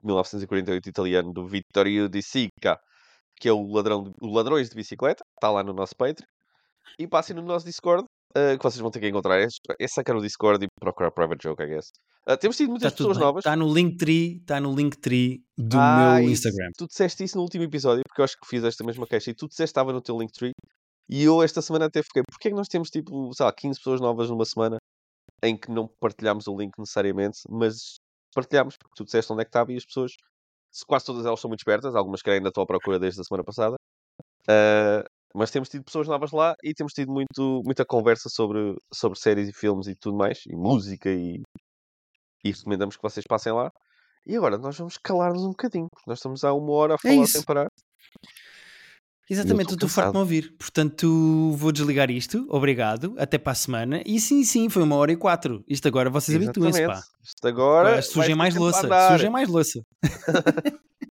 1948 italiano do Vittorio Di Sica, que é o, ladrão de, o Ladrões de Bicicleta. Está lá no nosso Patreon. E passem no nosso Discord, uh, que vocês vão ter que encontrar. É, é sacar o Discord e procurar Private Joke, I guess. Uh, temos tido muitas Tá pessoas bem. novas. Está no Linktree, está no Linktree do Ah, meu. Instagram. Tu disseste isso no último episódio, porque eu acho que fiz esta mesma queixa e tu disseste que estava no teu Linktree. E eu esta semana até fiquei, porquê é que nós temos tipo, sei lá, 15 pessoas novas numa semana em que não partilhamos o link necessariamente, mas partilhamos, porque tu disseste onde é que estava e as pessoas, se quase todas elas são muito espertas, algumas que ainda estão à procura desde a semana passada. Ah, mas temos tido pessoas novas lá e temos tido muito, muita conversa sobre, sobre séries e filmes e tudo mais, e música e, e recomendamos que vocês passem lá. E agora nós vamos calar-nos um bocadinho. porque Nós estamos há uma hora a falar É sem parar. Exatamente, estou farto de me ouvir. Portanto, vou desligar isto. Obrigado. Até para a semana. E sim, sim, foi uma hora e quatro. Isto agora vocês habituem-se, pá. Isto agora. Pá, Surgem mais louça. Surgem mais louça.